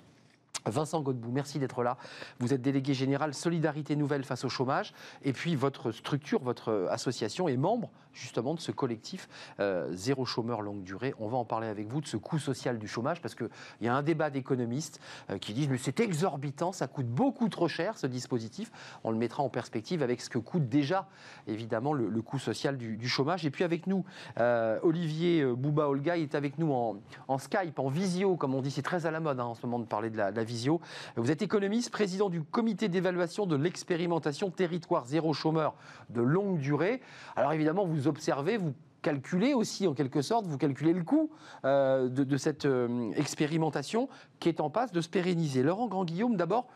Vincent Godbout, merci d'être là. Vous êtes délégué général Solidarité Nouvelle face au chômage. Et puis votre structure, votre association est membre justement de ce collectif euh, Zéro chômeur longue durée. On va en parler avec vous de ce coût social du chômage parce qu'il y a un débat d'économistes euh, qui disent mais c'est exorbitant, ça coûte beaucoup trop cher ce dispositif. On le mettra en perspective avec ce que coûte déjà évidemment le, coût social du, du, chômage. Et puis avec nous, euh, Olivier Bouba Olga est avec nous en, en, Skype, en visio, comme on dit, c'est très à la mode hein, en ce moment de parler de la, de la visio. Vous êtes économiste, président du comité d'évaluation de l'expérimentation territoire zéro chômeur de longue durée. Alors évidemment, vous observez, vous calculez aussi en quelque sorte, vous calculez le coût euh, de, de, cette euh, expérimentation qui est en passe de se pérenniser. Laurent Grand-Guillaume, d'abord,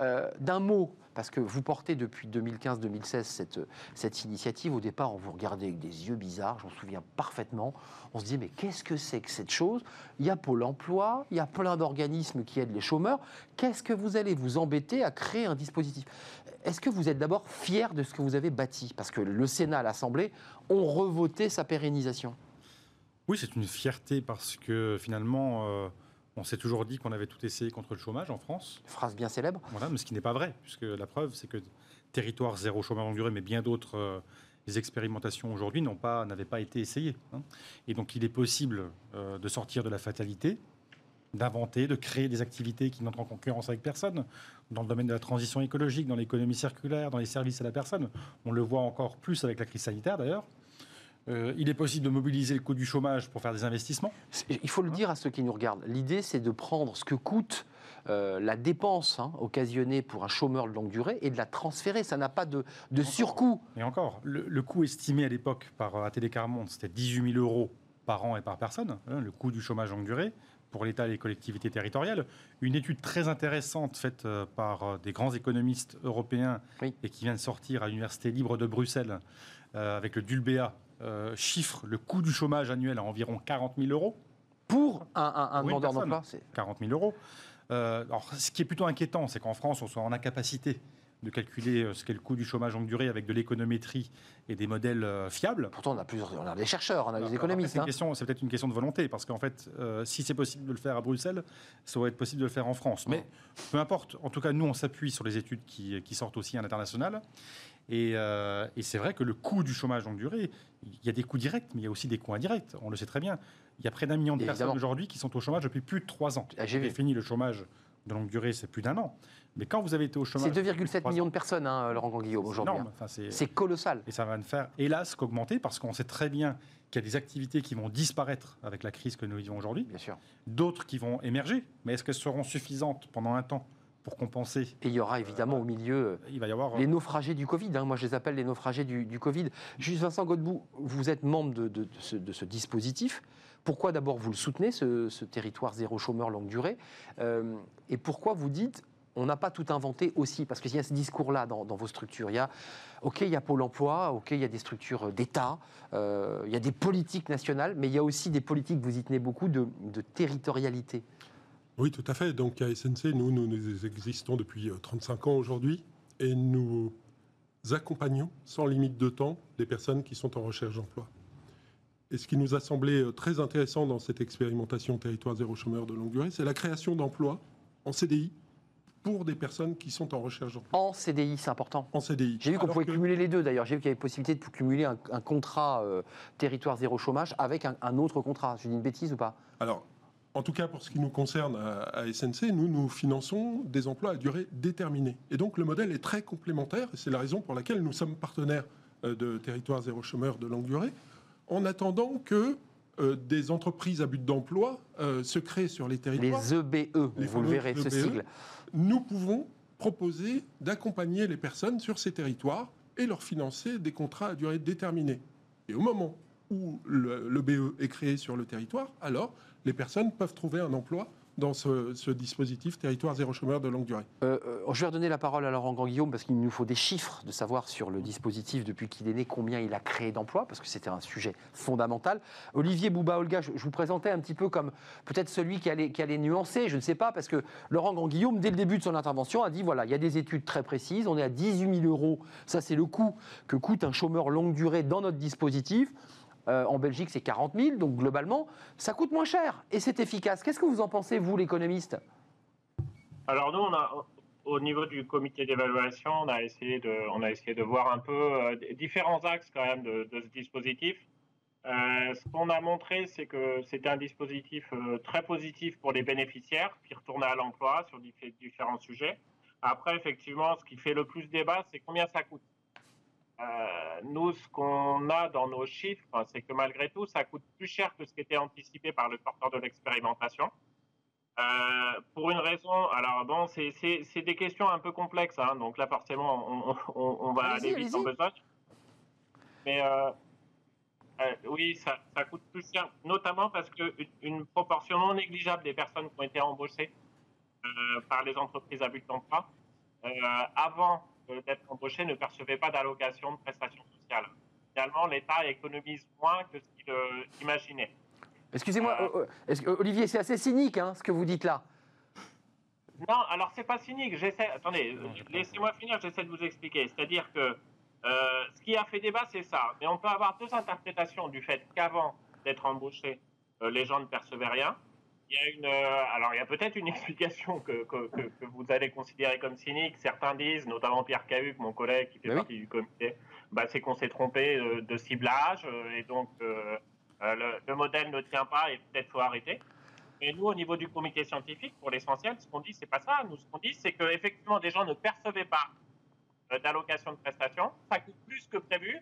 euh, d'un mot, parce que vous portez depuis 2015-2016 cette, cette initiative. Au départ, on vous regardait avec des yeux bizarres, j'en souviens parfaitement. On se dit, mais qu'est-ce que c'est que cette chose? Il y a Pôle emploi, il y a plein d'organismes qui aident les chômeurs. Qu'est-ce que vous allez vous embêter à créer un dispositif? Est-ce que vous êtes d'abord fier de ce que vous avez bâti? Parce que le Sénat, l'Assemblée ont revoté sa pérennisation. Oui, c'est une fierté parce que finalement. Euh on s'est toujours dit qu'on avait tout essayé contre le chômage en France. Phrase bien célèbre. Voilà, mais ce qui n'est pas vrai, puisque la preuve, c'est que territoire zéro chômage longue durée, mais bien d'autres euh, les expérimentations aujourd'hui n'ont pas, n'avaient pas été essayées. Hein. Et donc, il est possible euh, de sortir de la fatalité, d'inventer, de créer des activités qui n'entrent en concurrence avec personne, dans le domaine de la transition écologique, dans l'économie circulaire, dans les services à la personne. On le voit encore plus avec la crise sanitaire, d'ailleurs. Euh, il est possible de mobiliser le coût du chômage pour faire des investissements. Il faut le dire à ceux qui nous regardent. L'idée, c'est de prendre ce que coûte euh, la dépense hein, occasionnée pour un chômeur de longue durée et de la transférer. Ça n'a pas de, de surcoût. Et encore, le, le, coût estimé à l'époque par euh, ATD Carmonde, c'était 18 000 euros par an et par personne, hein, le coût du chômage longue durée pour l'État et les collectivités territoriales. Une étude très intéressante faite par des grands économistes européens oui. et qui vient de sortir à l'Université libre de Bruxelles euh, avec le DULBEA euh, chiffre le coût du chômage annuel à environ 40 000 euros. Pour un, demandeur d'emploi 40 000 euros. Euh, alors, ce qui est plutôt inquiétant, c'est qu'en France, on soit en incapacité de calculer ce qu'est le coût du chômage longue durée avec de l'économétrie et des modèles euh, fiables. Pourtant, on a plusieurs, on a des chercheurs, on a des économistes. C'est hein. peut-être une question de volonté, parce qu'en fait, euh, si c'est possible de le faire à Bruxelles, ça va être possible de le faire en France. Mais peu importe, en tout cas, nous, on s'appuie sur les études qui, qui, sortent aussi à l'international. Et, euh, et c'est vrai que le coût du chômage longue durée, il y a des coûts directs, mais il y a aussi des coûts indirects. On le sait très bien. Il y a près d'un million de Évidemment. personnes aujourd'hui qui sont au chômage depuis plus de trois ans. Ah, J'ai fini le chômage de longue durée, c'est plus d'un an. Mais quand vous avez été au chômage. C'est 2,7 millions de personnes, hein, Laurent Guillaume, aujourd'hui. Hein. Enfin, c'est colossal. Et ça va ne faire, hélas, qu'augmenter, parce qu'on sait très bien qu'il y a des activités qui vont disparaître avec la crise que nous vivons aujourd'hui. Bien sûr. D'autres qui vont émerger. Mais est-ce qu'elles seront suffisantes pendant un temps? Pour compenser. Et il y aura évidemment euh, au milieu il va y avoir, les naufragés du Covid. Hein. Moi, je les appelle les naufragés du, du Covid. Juste Vincent Godbout, vous êtes membre de, de, de, ce, de ce, dispositif. Pourquoi d'abord vous le soutenez, ce, ce, territoire zéro chômeur longue durée euh, Et pourquoi vous dites on n'a pas tout inventé aussi? Parce qu'il y a ce discours-là dans, dans, vos structures. Il y a, OK, il y a Pôle emploi, OK, il y a des structures d'État, euh, il y a des politiques nationales, mais il y a aussi des politiques, vous y tenez beaucoup, de, de territorialité. Oui, tout à fait. Donc à SNC, nous, nous, nous existons depuis 35 ans aujourd'hui et nous accompagnons sans limite de temps les personnes qui sont en recherche d'emploi. Et ce qui nous a semblé très intéressant dans cette expérimentation territoire zéro chômeur de longue durée, c'est la création d'emplois en CDI pour des personnes qui sont en recherche d'emploi. En CDI, c'est important. En CDI. J'ai vu qu'on pouvait que... cumuler les deux d'ailleurs. J'ai vu qu'il y avait possibilité de cumuler un, un contrat euh, territoire zéro chômage avec un, un, autre contrat. Je dis une bêtise ou pas? Alors, En tout cas, pour ce qui nous concerne à, SNC, nous, nous finançons des emplois à durée déterminée. Et donc, le modèle est très complémentaire, et c'est la raison pour laquelle nous sommes partenaires euh, de Territoire Zéro Chômeur de longue durée, en attendant que euh, des entreprises à but d'emploi euh, se créent sur les territoires. Les EBE, Les vous le verrez, ce EBE. sigle. Nous pouvons proposer d'accompagner les personnes sur ces territoires et leur financer des contrats à durée déterminée. Et au moment où le, BE est créé sur le territoire, alors les personnes peuvent trouver un emploi dans ce, dispositif territoire zéro chômeur de longue durée. Euh, euh, je vais redonner la parole à Laurent Grand-Guillaume parce qu'il nous faut des chiffres de savoir sur le dispositif depuis qu'il est né, combien il a créé d'emplois, parce que c'était un sujet fondamental. Olivier Bouba-Olga, je, je vous présentais un petit peu comme peut-être celui qui allait, qui allait nuancer, je ne sais pas, parce que Laurent Grand-Guillaume, dès le début de son intervention, a dit voilà, il y a des études très précises, on est à 18 000 euros, ça c'est le coût que coûte un chômeur longue durée dans notre dispositif. Euh, en Belgique, c'est 40 000, donc globalement, ça coûte moins cher et c'est efficace. Qu'est-ce que vous en pensez, vous, l'économiste? Alors nous, on a, au niveau du comité d'évaluation, on a essayé de, voir un peu euh, différents axes quand même de, ce dispositif. Euh, ce qu'on a montré, c'est que c'était un dispositif très positif pour les bénéficiaires qui retournaient à l'emploi sur dif- différents sujets. Après, effectivement, ce qui fait le plus débat, c'est combien ça coûte. Euh, nous, ce qu'on a dans nos chiffres, c'est que malgré tout, ça coûte plus cher que ce qui était anticipé par le porteur de l'expérimentation. Euh, pour une raison, alors bon, c'est- des questions un peu complexes, hein, donc là forcément on, on- on va aller vite en besogne. Mais euh, oui, ça, ça coûte plus cher, notamment parce que une, proportion non négligeable des personnes qui ont été embauchées par les entreprises à but d'emploi, avant d'être embauchées, ne percevaient pas d'allocation de prestations sociales. Finalement, l'État économise moins que ce qu'il euh, imaginait. Excusez-moi, euh, euh, est-ce que- Olivier, c'est assez cynique hein, ce que vous dites là? Non, alors c'est pas cynique. J'essaie. Attendez, laissez-moi finir. J'essaie de vous expliquer. C'est-à-dire que euh, ce qui a fait débat, c'est ça. Mais on peut avoir deux interprétations du fait qu'avant d'être embauché, euh, les gens ne percevaient rien. Il y a une. euh, alors il y a peut-être une explication que, que, que, que vous allez considérer comme cynique. Certains disent, notamment Pierre Cahuc, mon collègue qui fait Ben oui. partie du comité, bah, c'est qu'on s'est trompé euh, de ciblage euh, et donc euh, le, le modèle ne tient pas et peut-être faut arrêter. Mais nous, au niveau du comité scientifique, pour l'essentiel, ce qu'on dit, c'est pas ça. Nous, ce qu'on dit, c'est qu'effectivement, des gens ne percevaient pas d'allocation de prestation. Ça coûte plus que prévu,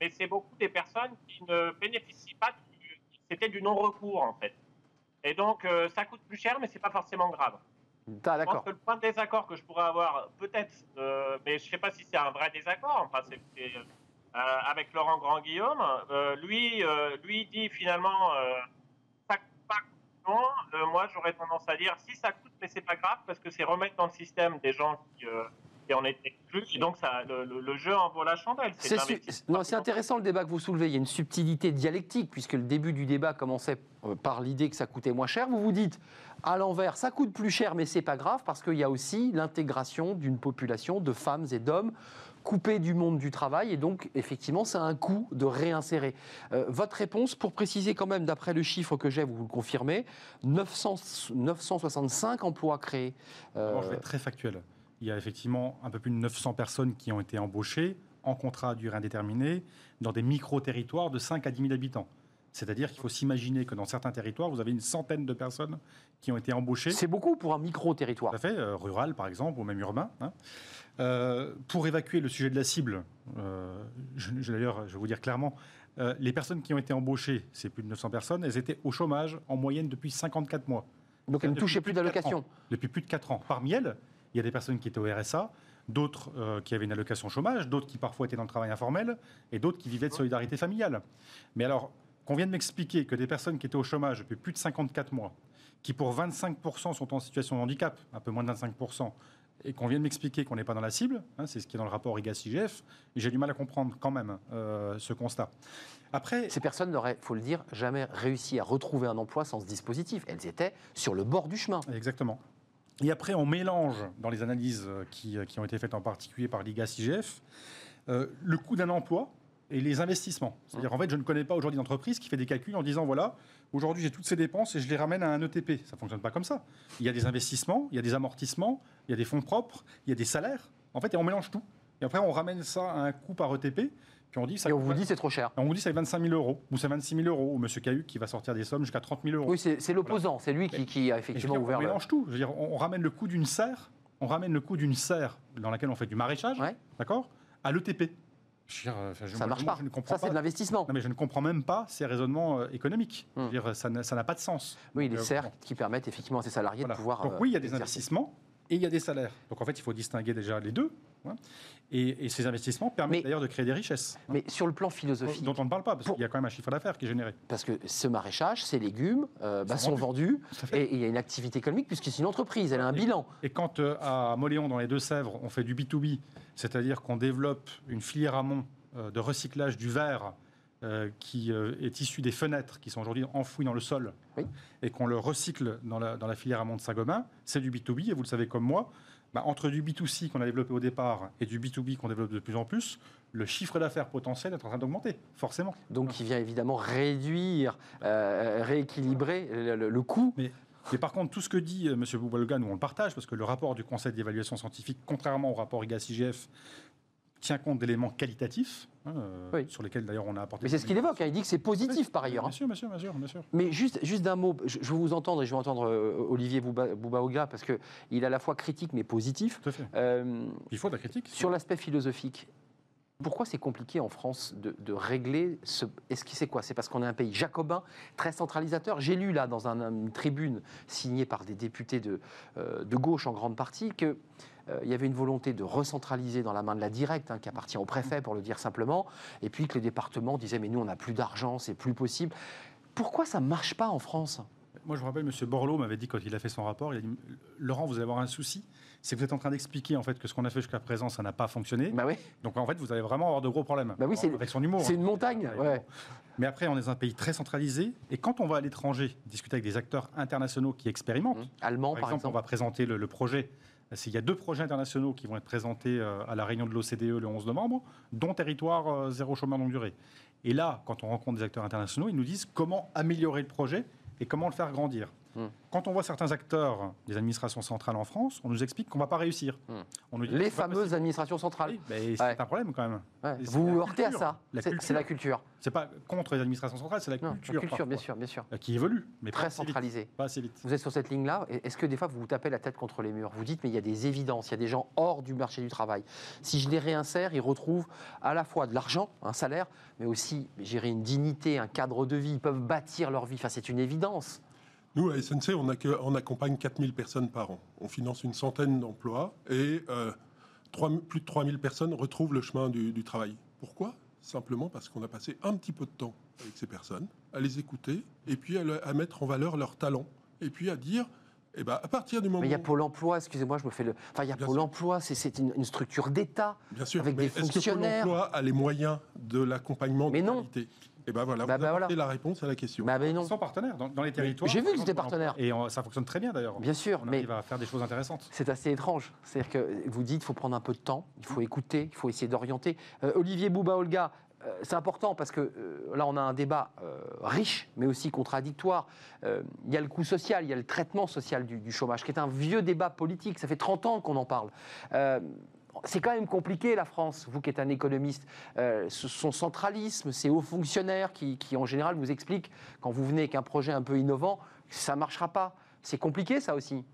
mais c'est beaucoup des personnes qui ne bénéficient pas. Du, c'était du non-recours, en fait. Et donc, euh, ça coûte plus cher, mais c'est pas forcément grave. Ah, Je pense que le point de désaccord que je pourrais avoir, peut-être, euh, mais je sais pas si c'est un vrai désaccord, enfin, c'est, euh, avec Laurent Grand-Guillaume, lui, lui dit finalement, ça coûte pas non, moi j'aurais tendance à dire si ça coûte, mais c'est pas grave parce que c'est remettre dans le système des gens qui, qui en étaient exclus, et donc ça, le, le- le jeu en vaut la chandelle. C'est de su- l'investissement. non, c'est intéressant le débat que vous soulevez. Il y a une subtilité dialectique, puisque le début du débat commençait euh, par l'idée que ça coûtait moins cher. Vous vous dites, à l'envers, ça coûte plus cher, mais c'est pas grave, parce qu'il y a aussi l'intégration d'une population de femmes et d'hommes coupés du monde du travail, et donc effectivement, c'est un coût de réinsérer. Euh, votre réponse, pour préciser quand même, d'après le chiffre que j'ai, vous le confirmez, 900 965 emplois créés. Euh, je vais être très factuel. Il y a effectivement un peu plus de 900 personnes qui ont été embauchées en contrat à durée indéterminée dans des micro-territoires de 5 à 10 000 habitants. C'est-à-dire qu'il faut s'imaginer que dans certains territoires, vous avez une centaine de personnes qui ont été embauchées. c'est beaucoup pour un micro-territoire. Tout à fait, euh, rural par exemple, ou même urbain. hein. Euh, pour évacuer le sujet de la cible, euh, je- je- d'ailleurs, je vais vous dire clairement, les personnes qui ont été embauchées, c'est plus de 900 personnes, elles étaient au chômage en moyenne depuis 54 mois. Donc elles ne touchaient plus d'allocation. Depuis plus de 4 ans. Parmi elles, il y a des personnes qui étaient au RSA, d'autres euh, qui avaient une allocation chômage, d'autres qui parfois étaient dans le travail informel, et d'autres qui vivaient de solidarité familiale. Mais alors, qu'on vient de m'expliquer que des personnes qui étaient au chômage depuis plus de 54 mois, qui pour 25% sont en situation de handicap, un peu moins de 25%, et qu'on vient de m'expliquer qu'on n'est pas dans la cible, hein, c'est ce qui est dans le rapport IGAS-IGF, j'ai du mal à comprendre quand même euh, ce constat. Après, Ces personnes n'auraient, faut le dire, jamais réussi à retrouver un emploi sans ce dispositif. Elles étaient sur le bord du chemin. Exactement. Et après, on mélange dans les analyses euh, qui, euh, qui ont été faites en particulier par l'IGAS-IGF euh, le coût d'un emploi et les investissements. C'est-à-dire, en fait, je ne connais pas aujourd'hui d'entreprise qui fait des calculs en disant voilà, aujourd'hui j'ai toutes ces dépenses et je les ramène à un ETP. Ça ne fonctionne pas comme ça. Il y a des investissements, il y a des amortissements, il y a des fonds propres, il y a des salaires. En fait, et on mélange tout. Et après, on ramène ça à un coût par ETP. Puis on dit ça Et on vous dit c'est trop cher. on vous dit c'est 25 000 euros, ou c'est 26 000 euros, ou M. Cahuc qui va sortir des sommes jusqu'à 30 000 euros. Oui, c'est l'opposant, c'est lui qui, qui a effectivement dire, ouvert on le... mélange tout. Je veux dire, on, on ramène le coût d'une serre, on ramène le coût d'une serre dans laquelle on fait du maraîchage, Ouais. d'accord, à l'ETP. Je dire, enfin, je- Ça moi, marche pas. Je ne comprends Ça, c'est de l'investissement. Non, mais je ne comprends même pas ces raisonnements euh, économiques. Je veux Hmm. dire, ça n'a pas de sens. Oui, les Donc, euh, serres bon, qui permettent effectivement à ces salariés voilà. de pouvoir. Donc euh, oui, il y a des investissements et il y a des salaires. Donc en fait, il faut distinguer déjà les deux. Hein. Et, et ces investissements permettent d'ailleurs de créer des richesses. hein, Mais sur le plan philosophique, dont on ne parle pas, parce qu'il y a quand même un chiffre d'affaires qui est généré. parce que ce maraîchage, ces légumes euh, bah, Sont vendus et il y a une activité économique puisque c'est une entreprise, elle a un Et- bilan. Et quand euh, à Moléon, dans les Deux-Sèvres, on fait du B2B, c'est-à-dire qu'on développe une filière amont euh, de recyclage du verre qui est issu des fenêtres qui sont aujourd'hui enfouies dans le sol, Oui. et qu'on le recycle dans la, dans la filière amont de Saint-Gobain, c'est du B2B, et vous le savez comme moi, bah, entre du B2C qu'on a développé au départ et du B2B qu'on développe de plus en plus, le chiffre d'affaires potentiel est en train d'augmenter, forcément. Donc, il vient évidemment réduire, euh, rééquilibrer le, le- le coût. Mais par contre, tout ce que dit euh, M. Boubalga, nous on le partage, parce que le rapport du Conseil d'évaluation scientifique, contrairement au rapport IGAS-IGF, tient compte d'éléments qualitatifs, hein, euh, Oui. sur lesquels d'ailleurs on a apporté. Mais c'est ce qu'il évoque, hein, il dit que c'est positif par ailleurs. hein. Bien sûr, bien sûr, bien sûr, bien sûr. Mais juste, juste d'un mot, je, je veux vous entendre et je veux entendre euh, Olivier Bouba, Boubaoga parce qu'il est à la fois critique mais positif. Tout à fait. Euh, Il faut de la critique. sur l'aspect philosophique, pourquoi c'est compliqué en France de, de régler ce. Est-ce que c'est quoi? C'est parce qu'on est un pays jacobin, très centralisateur. J'ai lu là dans un- une tribune signée par des députés de, de gauche en grande partie que. Euh, il y avait une volonté de recentraliser dans la main de la directe, hein, qui appartient au préfet, pour le dire simplement, et puis que les départements disaient mais nous on n'a plus d'argent, c'est plus possible. Pourquoi ça ne marche pas en France? Moi, je me rappelle, M. Borloo m'avait dit quand il a fait son rapport, il a dit Laurent, vous allez avoir un souci, c'est que vous êtes en train d'expliquer en fait que ce qu'on a fait jusqu'à présent, ça n'a pas fonctionné. Bah oui, Donc en fait, vous allez vraiment avoir de gros problèmes. Bah oui, c'est- avec son humour. c'est hein. une montagne. Ouais. Mais après, on est dans un pays très centralisé, et quand on va à l'étranger discuter avec des acteurs internationaux qui expérimentent. Allemand Par par exemple, on va présenter le, le projet. Il y a deux projets internationaux qui vont être présentés euh, à la réunion de l'OCDE le 11 novembre, dont territoire euh, zéro chômeur longue durée. Et là, quand on rencontre des acteurs internationaux, ils nous disent comment améliorer le projet et comment le faire grandir. Hmm. Quand on voit certains acteurs des administrations centrales en France, on nous explique qu'on ne va pas réussir. Hmm. On nous dit, Les fameuses administrations centrales. Oui, c'est Ouais. un problème quand même. Ouais. Vous heurtez à ça. C'est la culture. C'est pas contre les administrations centrales, c'est la Non, culture. la culture, parfois, bien sûr, bien sûr. euh, Qui évolue, mais pas Très assez vite. centralisée. Pas assez vite. Vous êtes sur cette ligne-là. Est-ce que des fois vous vous tapez la tête contre les murs? Vous dites mais il y a des évidences, il y a des gens hors du marché du travail. Si je les réinsère, ils retrouvent à la fois de l'argent, un salaire, mais aussi gérer une dignité, un cadre de vie. Ils peuvent bâtir leur vie. Enfin, c'est une évidence. Nous, à SNC, on, accueille- on accompagne 4000 personnes par an. On finance une centaine d'emplois et euh, plus de 3000 personnes retrouvent le chemin du, du travail. Pourquoi? Simplement parce qu'on a passé un petit peu de temps avec ces personnes, à les écouter et puis à, le- à mettre en valeur leurs talents. Et puis à dire, eh ben, à partir du moment Mais il y a Pôle emploi, excusez-moi, je me fais le. Enfin, il y a Bien Pôle sûr. emploi, c'est- une, une structure d'État. Bien sûr, avec mais des est-ce que Pôle fonctionnaires. emploi a les moyens de l'accompagnement de Mais non. qualité Et ben voilà, Bah, vous bah, voilà. la réponse à la question. Bah, mais non. Ils sont partenaires dans, dans les territoires. J'ai vu qu'ils Par étaient exemple, partenaires. Et ça fonctionne très bien d'ailleurs. Bien sûr, On mais arrive à faire des choses intéressantes. c'est assez étrange. C'est-à-dire que vous dites qu'il faut prendre un peu de temps, il faut écouter, il faut essayer d'orienter. Euh, Olivier Bouba-Olga, euh, c'est important parce que euh, là, on a un débat euh, riche, mais aussi contradictoire. Euh, Il y a le coût social, il y a le traitement social du, du chômage, qui est un vieux débat politique. Ça fait 30 ans qu'on en parle. C'est quand même compliqué, la France, vous qui êtes un économiste. Euh, son centralisme, ces hauts fonctionnaires qui, en général, vous expliquent, quand vous venez avec un projet un peu innovant, ça ne marchera pas. C'est compliqué, ça aussi.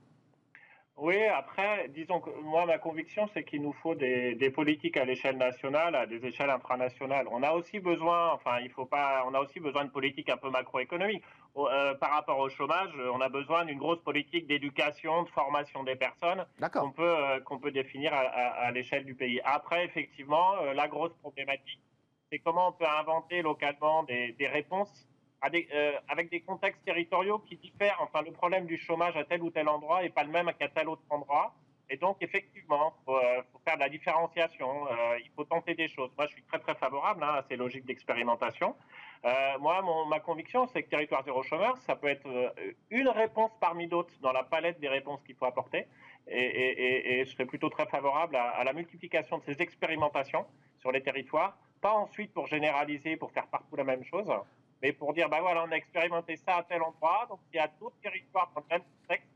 Oui, après, disons que moi, ma conviction, c'est qu'il nous faut des, politiques à l'échelle nationale, à des échelles infranationales. On a aussi besoin, enfin, il faut pas, on a aussi besoin de politiques un peu macroéconomiques. Euh, par rapport au chômage, euh, on a besoin d'une grosse politique d'éducation, de formation des personnes qu'on peut, euh, qu'on peut définir à, à- à l'échelle du pays. Après, effectivement, euh, la grosse problématique, c'est comment on peut inventer localement des, des réponses à des, avec des contextes territoriaux qui diffèrent. Enfin, le problème du chômage à tel ou tel endroit n'est pas le même qu'à tel autre endroit. Et donc, effectivement, il faut, faut faire de la différenciation. il faut tenter des choses. Moi, je suis très, très favorable hein, à ces logiques d'expérimentation. Euh, moi, mon- ma conviction, c'est que Territoire Zéro Chômeur, ça peut être euh, une réponse parmi d'autres dans la palette des réponses qu'il faut apporter. Et, je serais plutôt très favorable à, la multiplication de ces expérimentations sur les territoires. Pas ensuite pour généraliser, pour faire partout la même chose, mais pour dire, bah voilà, on a expérimenté ça à tel endroit, donc il y a d'autres territoires dans le même contexte,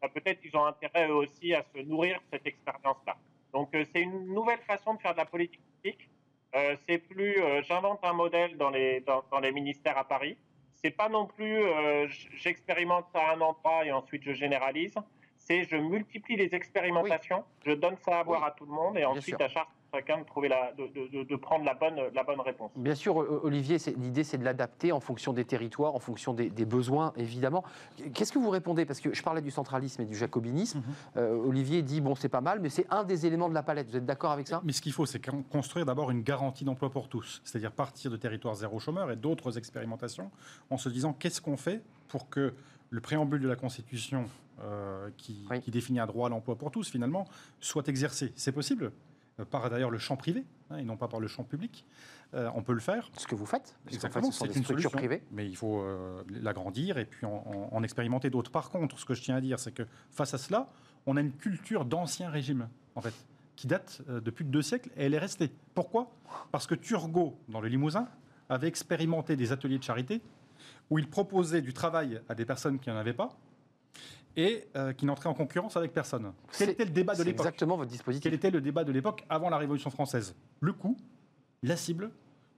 bah, peut-être qu'ils ont intérêt eux aussi à se nourrir de cette expérience-là. Donc euh, c'est une nouvelle façon de faire de la politique. Euh, c'est plus euh, j'invente un modèle dans les, dans, dans les ministères à Paris. C'est pas non plus euh, j'expérimente ça un emploi et ensuite je généralise. C'est je multiplie les expérimentations, je donne ça à voir Oui. à tout le monde et ensuite à chaque- chacun de trouver la, de, de- de- de prendre la bonne, la bonne réponse. Bien sûr, Olivier, l'idée c'est de l'adapter en fonction des territoires, en fonction des, des besoins, évidemment. Qu'est-ce que vous répondez? Parce que je parlais du centralisme et du jacobinisme. Mhm. Euh, Olivier dit, bon, c'est pas mal, mais c'est un des éléments de la palette. Vous êtes d'accord avec ça? Mais ce qu'il faut, c'est con- construire d'abord une garantie d'emploi pour tous, c'est-à-dire partir de territoire zéro chômeur et d'autres expérimentations en se disant qu'est-ce qu'on fait pour que le préambule de la Constitution euh, qui, Oui. qui définit un droit à l'emploi pour tous, finalement, soit exercé? C'est possible, par d'ailleurs le champ privé, hein, et non pas par le champ public. Euh, on peut le faire. Ce que vous faites Parce Exactement, c'est une structures solution, privées. Mais il faut euh, l'agrandir et puis en, en- en expérimenter d'autres. Par contre, ce que je tiens à dire, c'est que face à cela, on a une culture d'ancien régime, en fait, qui date euh, de plus de deux siècles et elle est restée. Pourquoi? Parce que Turgot, dans le Limousin, avait expérimenté des ateliers de charité où il proposait du travail à des personnes qui n'en avaient pas et euh, qui n'entraient en concurrence avec personne. Quel était le débat de l'époque exactement votre dispositif. quel était le débat de l'époque avant la Révolution française? Le coût, la cible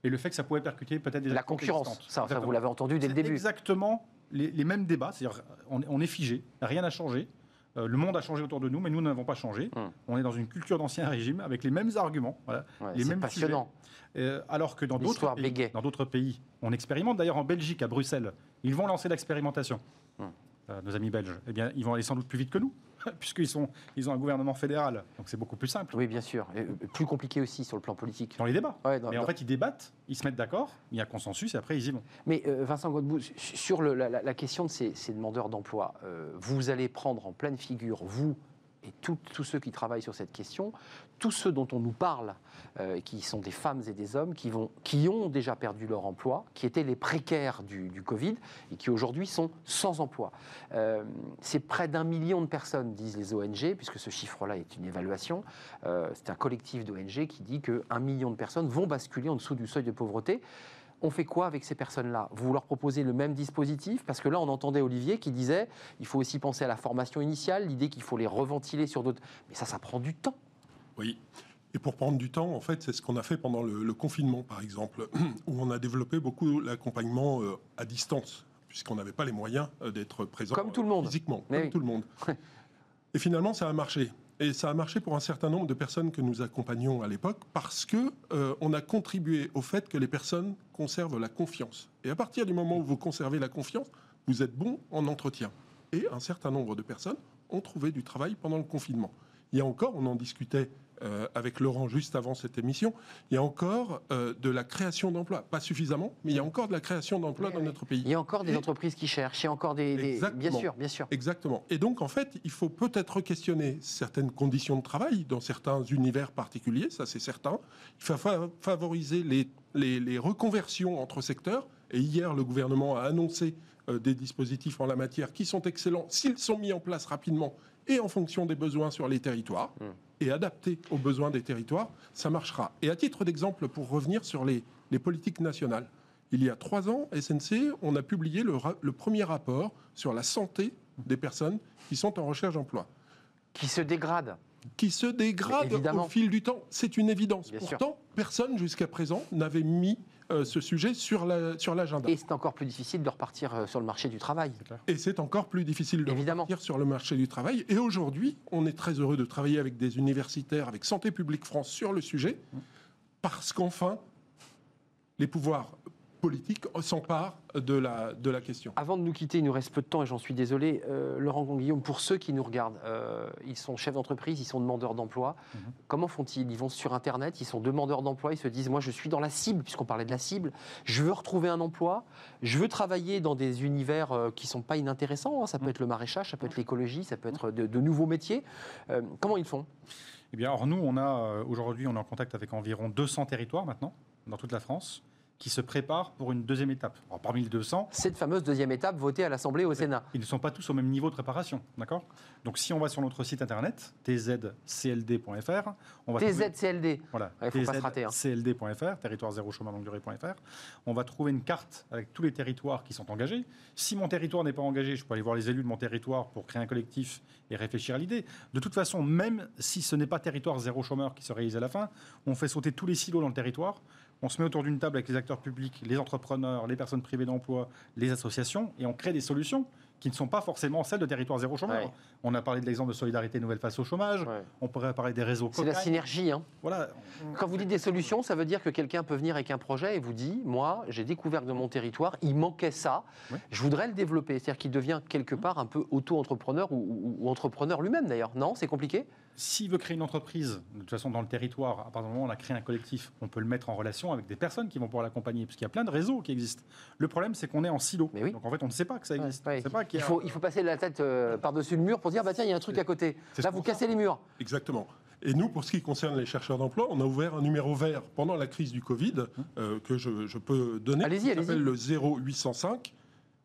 et le fait que ça pouvait percuter peut-être des La concurrence, ça, ça, vous l'avez entendu dès le début. Exactement les, les mêmes débats, c'est-à-dire on, on est figé, rien n'a changé. Euh, le monde a changé autour de nous, mais nous n'avons pas changé. Hum. On est dans une culture d'ancien régime avec les mêmes arguments, voilà, Ouais, les c'est mêmes passionnant. sujets. Euh, alors que dans d'autres pays, dans d'autres pays, on expérimente. D'ailleurs, en Belgique, à Bruxelles, ils vont lancer l'expérimentation. Hum. Euh, nos amis belges, eh bien, ils vont aller sans doute plus vite que nous, puisqu'ils sont, ils ont un gouvernement fédéral. Donc c'est beaucoup plus simple. Oui, bien sûr. Et, euh, plus compliqué aussi sur le plan politique. Dans les débats. Ouais, Mais en fait, ils débattent, ils se mettent d'accord, il y a consensus et après ils y vont. Mais euh, Vincent Godbout, su- sur le- la, la- la question de ces, ces demandeurs d'emploi, euh, vous allez prendre en pleine figure, vous et tous ceux qui travaillent sur cette question, tous ceux dont on nous parle, euh, qui sont des femmes et des hommes, qui, ont déjà perdu leur emploi, qui étaient les précaires du, Covid et qui aujourd'hui sont sans emploi. Euh, C'est près d'un million de personnes, disent les ONG, puisque ce chiffre-là est une évaluation. Euh, C'est un collectif d'ONG qui dit qu'un million de personnes vont basculer en dessous du seuil de pauvreté. On fait quoi avec ces personnes-là? Vous leur proposez le même dispositif? Parce que là, on entendait Olivier qui disait il faut aussi penser à la formation initiale, l'idée qu'il faut les reventiler sur d'autres. Mais ça, ça prend du temps. Oui. Et pour prendre du temps, en fait, c'est ce qu'on a fait pendant le, le confinement, par exemple, où on a développé beaucoup l'accompagnement euh, à distance, puisqu'on n'avait pas les moyens euh, d'être présent Comme tout le monde. physiquement, Mais comme oui. tout le monde. Et finalement, ça a marché. Et ça a marché pour un certain nombre de personnes que nous accompagnions à l'époque, parce que euh, on a contribué au fait que les personnes conservent la confiance. Et à partir du moment où vous conservez la confiance, vous êtes bon en entretien. Et un certain nombre de personnes ont trouvé du travail pendant le confinement. Il y a encore, on en discutait euh, avec Laurent juste avant cette émission, il y a encore euh, de la création d'emplois. Pas suffisamment, mais il y a encore de la création d'emplois Oui, dans oui. notre pays. Il y a encore des Et- entreprises qui cherchent, il y a encore des. des- Bien Exactement. sûr, bien sûr. Exactement. Et donc, en fait, il faut peut-être questionner certaines conditions de travail dans certains univers particuliers, ça c'est certain. Il faut fa- favoriser les, les- les reconversions entre secteurs. Et hier, le gouvernement a annoncé euh, des dispositifs en la matière qui sont excellents s'ils sont mis en place rapidement et en fonction des besoins sur les territoires Mm. Et adaptés aux besoins des territoires, ça marchera. Et à titre d'exemple, pour revenir sur les, les politiques nationales, il y a trois ans, SNC, on a publié le, premier rapport sur la santé des personnes qui sont en recherche d'emploi, Qui se dégradent. qui se Évidemment. au fil du temps. C'est une évidence. Bien sûr. Pourtant, personne jusqu'à présent n'avait mis euh, ce sujet sur la- sur l'agenda. Et c'est encore plus difficile de repartir euh, sur le marché du travail. Et c'est encore plus difficile de Évidemment. repartir sur le marché du travail. Et aujourd'hui, on est très heureux de travailler avec des universitaires, avec Santé publique France sur le sujet, parce qu'enfin, les pouvoirs politiques s'emparent de la, de la question. Avant de nous quitter, il nous reste peu de temps et j'en suis désolé. Euh, Laurent Guillaume, pour ceux qui nous regardent, euh, ils sont chefs d'entreprise, ils sont demandeurs d'emploi. Mhm. Comment font-ils? Ils vont sur Internet, ils sont demandeurs d'emploi, ils se disent Moi, je suis dans la cible, puisqu'on parlait de la cible. Je veux retrouver un emploi, je veux travailler dans des univers euh, qui ne sont pas inintéressants. hein. Ça peut être le maraîchage, ça peut être l'écologie, ça peut être de, de nouveaux métiers. Euh, comment ils font? Eh bien, alors nous, on a aujourd'hui, on est en contact avec environ 200 territoires maintenant, dans toute la France, qui se préparent pour une deuxième étape. Alors, parmi les 200, Cette fameuse deuxième étape votée à l'Assemblée et au Sénat. ils ne sont pas tous au même niveau de préparation, d'accord? Donc si on va sur notre site internet tzcld.fr, on va trouver- TZCLD. voilà, Ouais, faut pas se rater, hein. tzcld.fr, territoire zéro chômeur longue durée.fr. On va trouver une carte avec tous les territoires qui sont engagés. Si mon territoire n'est pas engagé, je peux aller voir les élus de mon territoire pour créer un collectif et réfléchir à l'idée. De toute façon, même si ce n'est pas territoire zéro chômeur qui se réalise à la fin, on fait sauter tous les silos dans le territoire. On se met autour d'une table avec les acteurs publics, les entrepreneurs, les personnes privées d'emploi, les associations, et on crée des solutions qui ne sont pas forcément celles de territoire zéro chômeur. Ouais. On a parlé de l'exemple de solidarité nouvelle face au chômage. Ouais. On pourrait parler des réseaux. C'est la synergie. Hein. Voilà. Quand vous dites des solutions, ça veut dire que quelqu'un peut venir avec un projet et vous dit Moi, j'ai découvert que dans mon territoire, il manquait ça, je voudrais le développer. C'est-à-dire qu'il devient quelque part un peu auto-entrepreneur ou, ou- ou entrepreneur lui-même d'ailleurs. Non C'est compliqué? S'il veut créer une entreprise, de toute façon, dans le territoire, à partir du moment où on a créé un collectif, on peut le mettre en relation avec des personnes qui vont pouvoir l'accompagner, parce qu'il y a plein de réseaux qui existent. Le problème, c'est qu'on est en silo. Mais oui. Donc en fait, on ne sait pas que ça existe. Ouais. On sait pas qu'il il, a- faut, il faut passer la tête euh, par-dessus le mur pour dire bah, Tiens, il y a un truc à côté. Là, vous cassez les murs. Exactement. Et nous, pour ce qui concerne les chercheurs d'emploi, on a ouvert un numéro vert pendant la crise du Covid euh, que je, je peux donner. Allez-y, allez-y. s'appelle le 0805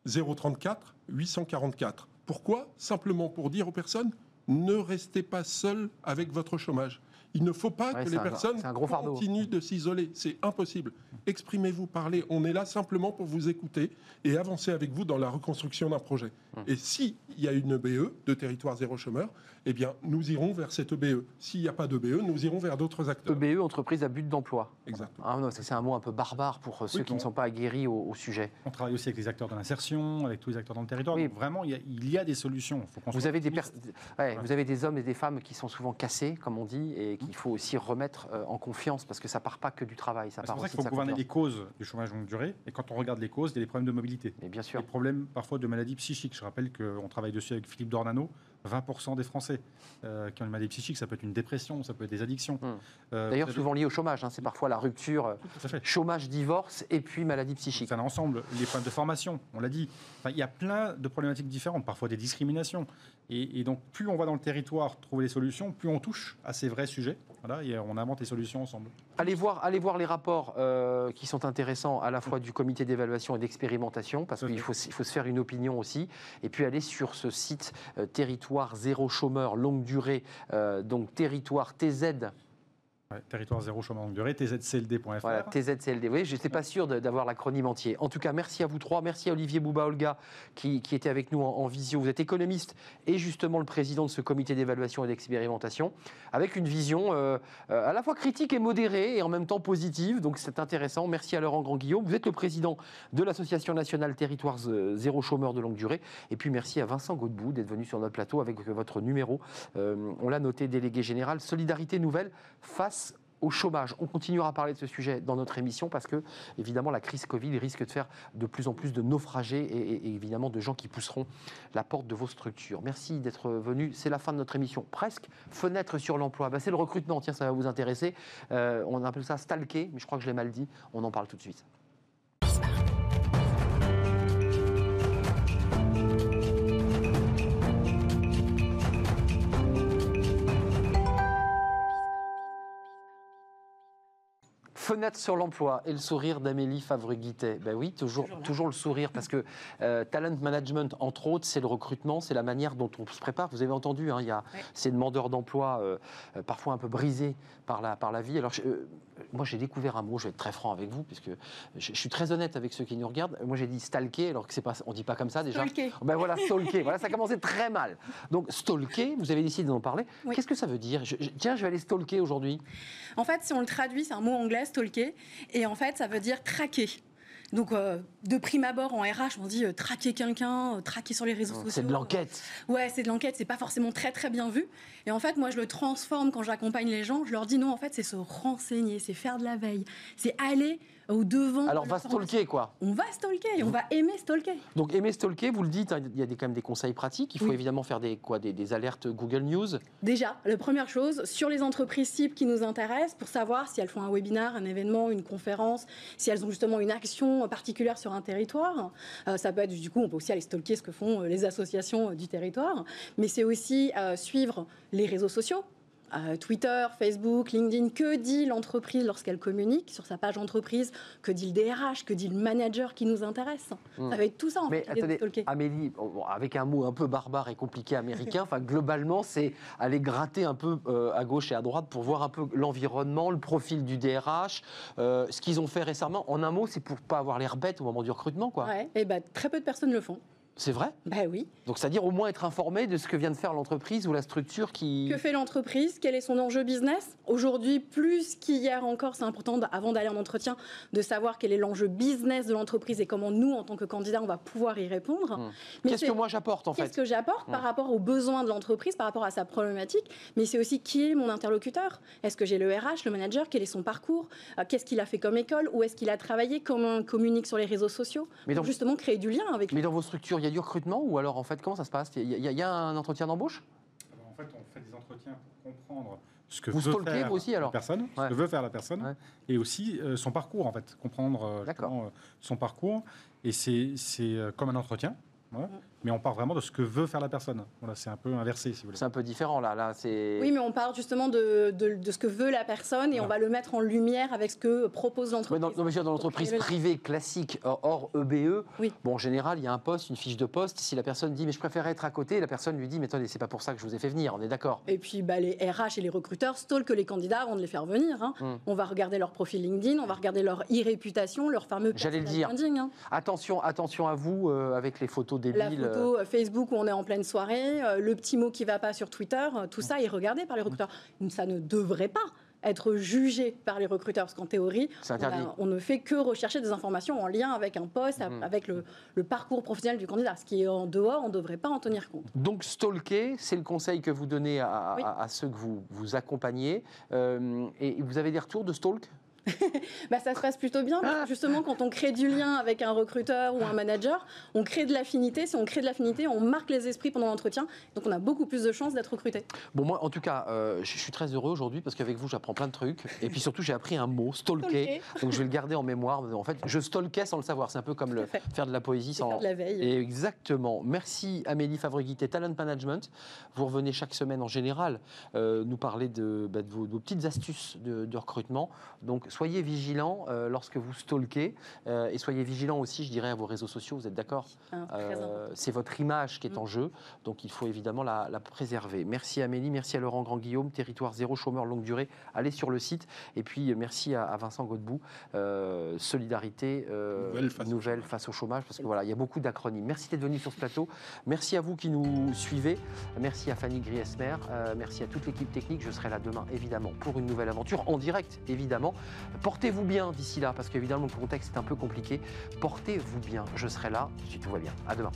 034 844. Pourquoi? Simplement pour dire aux personnes ne restez pas seuls avec votre chômage. Il ne faut pas Ouais, que les un- personnes continuent de s'isoler. C'est impossible. Exprimez-vous, parlez. On est là simplement pour vous écouter et avancer avec vous dans la reconstruction d'un projet. Hum. Et s'il y a une BE de territoire zéro chômeur, eh bien, nous irons vers cette BE. S'il n'y a pas de BE, nous irons vers d'autres acteurs. EBE, entreprise à but d'emploi. Exactement. Ah, non, c'est c'est un mot un peu barbare pour ceux Oui, qui ne sont pas aguerris au, au sujet. On travaille aussi avec les acteurs de l'insertion, avec tous les acteurs dans le territoire. Oui. Donc vraiment, il y, a, il y a des solutions. Faut qu'on Vous soit avez, des optimiste. per- ouais, vous avez des hommes et des femmes qui sont souvent cassés, comme on dit, et qu'il faut aussi remettre euh, en confiance, parce que ça part pas que du travail, ça C'est pour ça qu'il faut gouverner les causes du chômage longue durée. Et quand on regarde les causes, il y a des problèmes de mobilité. Mais bien sûr. Des problèmes parfois de maladies psychiques. Je rappelle qu'on travaille dessus avec Philippe Dornano. 20% des Français euh, qui ont une maladie psychique, ça peut être une dépression, ça peut être des addictions. Hum. Euh, D'ailleurs, avez- souvent lié au chômage, hein, c'est parfois la rupture, chômage, divorce et puis maladie psychique. C'est un ensemble. Les problèmes de formation, on l'a dit. Enfin, il y a plein de problématiques différentes, parfois des discriminations. Et, et donc, plus on va dans le territoire trouver les solutions, plus on touche à ces vrais sujets. Voilà, et on invente les solutions ensemble. Allez voir, allez voir les rapports euh, qui sont intéressants à la fois du comité d'évaluation et d'expérimentation, parce qu'il faut, il faut se faire une opinion aussi. Et puis aller sur ce site euh, territoire zéro chômeur longue durée, euh, donc territoire TZ, Territoire zéro chômage longue durée, tzcld.fr. voilà, TZCLD. Oui, je n'étais pas sûr d'avoir l'acronyme entier. En tout cas, merci à vous trois. Merci à Olivier Bouba Olga qui, était avec nous en, visio. Vous êtes économiste et justement le président de ce comité d'évaluation et d'expérimentation, avec une vision euh, euh, à la fois critique et modérée et en même temps positive. Donc c'est intéressant. Merci à Laurent Grand-Guillaume. Vous êtes le président de l'Association nationale Territoire euh, Zéro Chômeur de longue durée. Et puis merci à Vincent Godbout d'être venu sur notre plateau avec votre numéro. On l'a noté, délégué général, Solidarité Nouvelle face au chômage. On continuera à parler de ce sujet dans notre émission parce que, évidemment, la crise Covid risque de faire de plus en plus de naufragés et, évidemment de gens qui pousseront la porte de vos structures. Merci d'être venu. C'est la fin de notre émission. Presque. Fenêtre sur l'emploi. Bah, c'est le recrutement. Tiens, ça va vous intéresser. Euh, on appelle ça stalker, mais je crois que je l'ai mal dit. On en parle tout de suite. Fenêtre sur l'emploi et le sourire d'Amélie Favre-Guittet. Ben oui, toujours, toujours, le sourire parce que euh, talent management, entre autres, c'est le recrutement, c'est la manière dont on se prépare. Vous avez entendu, hein, il y a ces demandeurs d'emploi euh, euh, parfois un peu brisés par la, par la vie. Alors, je- euh, moi, j'ai découvert un mot, je vais être très franc avec vous, puisque je, je suis très honnête avec ceux qui nous regardent. Moi, j'ai dit stalker, alors que c'est pas, on dit pas comme ça déjà. Stalker. Ben voilà, stalker. voilà, ça a commencé très mal. Donc, stalker, vous avez décidé d'en parler. Oui. Qu'est-ce que ça veut dire? Je- Tiens, je vais aller stalker aujourd'hui. En fait, si on le traduit, c'est un mot anglais, stalker, et en fait, ça veut dire traquer. Donc, euh, de prime abord, en RH, on dit euh, traquer quelqu'un, euh, traquer sur les réseaux sociaux. C'est de l'enquête. Ouais, c'est de l'enquête, c'est pas forcément très très bien vu. Et en fait, moi, je le transforme quand j'accompagne les gens. Je leur dis non, en fait, c'est se renseigner, c'est faire de la veille, c'est aller au devant. Alors, de va stalker, quoi. On va stalker, on va aimer stalker. Donc aimer stalker, vous le dites, hein, il y a des, quand même des conseils pratiques. Il faut Oui. évidemment faire des, quoi, des, des alertes Google News. Déjà, la première chose, sur les entreprises cibles qui nous intéressent, pour savoir si elles font un webinaire, un événement, une conférence, si elles ont justement une action particulière sur un territoire. Euh, ça peut être, du coup, on peut aussi aller stalker ce que font euh, les associations euh, du territoire. Mais c'est aussi euh, suivre les réseaux sociaux. Euh, Twitter, Facebook, LinkedIn, que dit l'entreprise lorsqu'elle communique sur sa page entreprise? Que dit le DRH Que dit le manager qui nous intéresse? Hmm. Ça va être tout ça en Mais fait. attendez. Amélie, avec un mot un peu barbare et compliqué américain, enfin globalement, c'est aller gratter un peu euh, à gauche et à droite pour voir un peu l'environnement, le profil du DRH, euh, ce qu'ils ont fait récemment. En un mot, c'est pour pas avoir l'air bête au moment du recrutement, quoi. Ouais, et ben très peu de personnes le font. C'est vrai? Bah oui. Donc, c'est-à-dire au moins être informé de ce que vient de faire l'entreprise ou la structure qui. Que fait l'entreprise? Quel est son enjeu business? Aujourd'hui, plus qu'hier encore, c'est important, avant d'aller en entretien, de savoir quel est l'enjeu business de l'entreprise et comment nous, en tant que candidats, on va pouvoir y répondre. Mais Qu'est-ce que moi j'apporte en Qu'est-ce fait? que j'apporte par Hmm. rapport aux besoins de l'entreprise, par rapport à sa problématique? Mais c'est aussi qui est mon interlocuteur? Est-ce que j'ai le RH, le manager? Quel est son parcours? Euh, Qu'est-ce qu'il a fait comme école? Où est-ce qu'il a travaillé? Comment on communique sur les réseaux sociaux? Mais donc- justement créer du lien avec Mais dans vos structures, il y a du recrutement ou alors en fait, comment ça se passe? Il y, a- y y un entretien d'embauche? En fait, on fait des entretiens pour comprendre ce que Vous veut faire vous aussi, alors? la personne, ce que veut faire la personne, Ouais. et aussi euh, son parcours, en fait, comprendre euh, euh, son parcours. Et c'est c'est, comme un entretien, voilà. Mais on part vraiment de ce que veut faire la personne. Voilà, c'est un peu inversé, si vous voulez. C'est un peu différent là. Là, c'est. Oui, mais on parle justement de, de- de ce que veut la personne et on va le mettre en lumière avec ce que propose l'entreprise. non, mais dans l'entreprise privée classique, hors, EBE, Oui. bon, en général, il y a un poste, une fiche de poste. Si la personne dit, mais je préfère être à côté, la personne lui dit, mais attendez, c'est pas pour ça que je vous ai fait venir, on est d'accord Et puis bah, les RH et les recruteurs stalkent les candidats avant de les faire venir. hein. Hmm. On va regarder leur profil LinkedIn, on va regarder leur e-réputation, leur fameux J'allais le dire. branding, hein. Attention, attention à vous euh, avec les photos débiles. Photo euh, Facebook où on est en pleine soirée, euh, le petit mot qui va pas sur Twitter, euh, tout ça est regardé par les recruteurs. Ça ne devrait pas être jugé par les recruteurs, parce qu'en théorie, on, a- interdit. on ne fait que rechercher des informations en lien avec un poste, Mhm. avec le, le parcours professionnel du candidat. Ce qui est en dehors, on ne devrait pas en tenir compte. Donc, stalker, c'est le conseil que vous donnez à, Oui. à- à ceux que vous, vous accompagnez. Euh, et vous avez des retours de stalk? Bah, ça se passe plutôt bien. parce que Justement, quand on crée du lien avec un recruteur ou un manager, on crée de l'affinité. Si on crée de l'affinité, on marque les esprits pendant l'entretien. Donc, on a beaucoup plus de chances d'être recruté. Bon, moi, en tout cas, euh, je suis très heureux aujourd'hui parce qu'avec vous, j'apprends plein de trucs. Et puis surtout, j'ai appris un mot, stalker. Donc, je vais le garder en mémoire. En fait, je stalkais sans le savoir. C'est un peu comme le, faire de la poésie sans. faire de la veille. Et exactement. Merci Amélie Favreguité, Talent Management. Vous revenez chaque semaine en général euh, nous parler de, bah, de vos, de vos petites astuces de, de recrutement. Donc soyez vigilants euh, lorsque vous stalkez euh, et soyez vigilants aussi, je dirais, à vos réseaux sociaux. Vous êtes d'accord très Euh. C'est votre image qui est en Mm. jeu, donc il faut évidemment la, la préserver. Merci Amélie, merci à Laurent Grand-Guillaume, Territoire Zéro Chômeur Longue Durée. Allez sur le site. Et puis merci à, à Vincent Godbout, euh, Solidarité euh, Nouvelle face au nouvelle face au chômage, parce que voilà, il y a beaucoup d'acronymes. Merci d'être venu sur ce plateau. Merci à vous qui nous suivez. Merci à Fanny Griesmer. Euh, merci à toute l'équipe technique. Je serai là demain, évidemment, pour une nouvelle aventure, en direct, évidemment. Portez-vous bien d'ici là, parce qu'évidemment, le contexte est un peu compliqué. Portez-vous bien. Je serai là si tout va bien. À demain.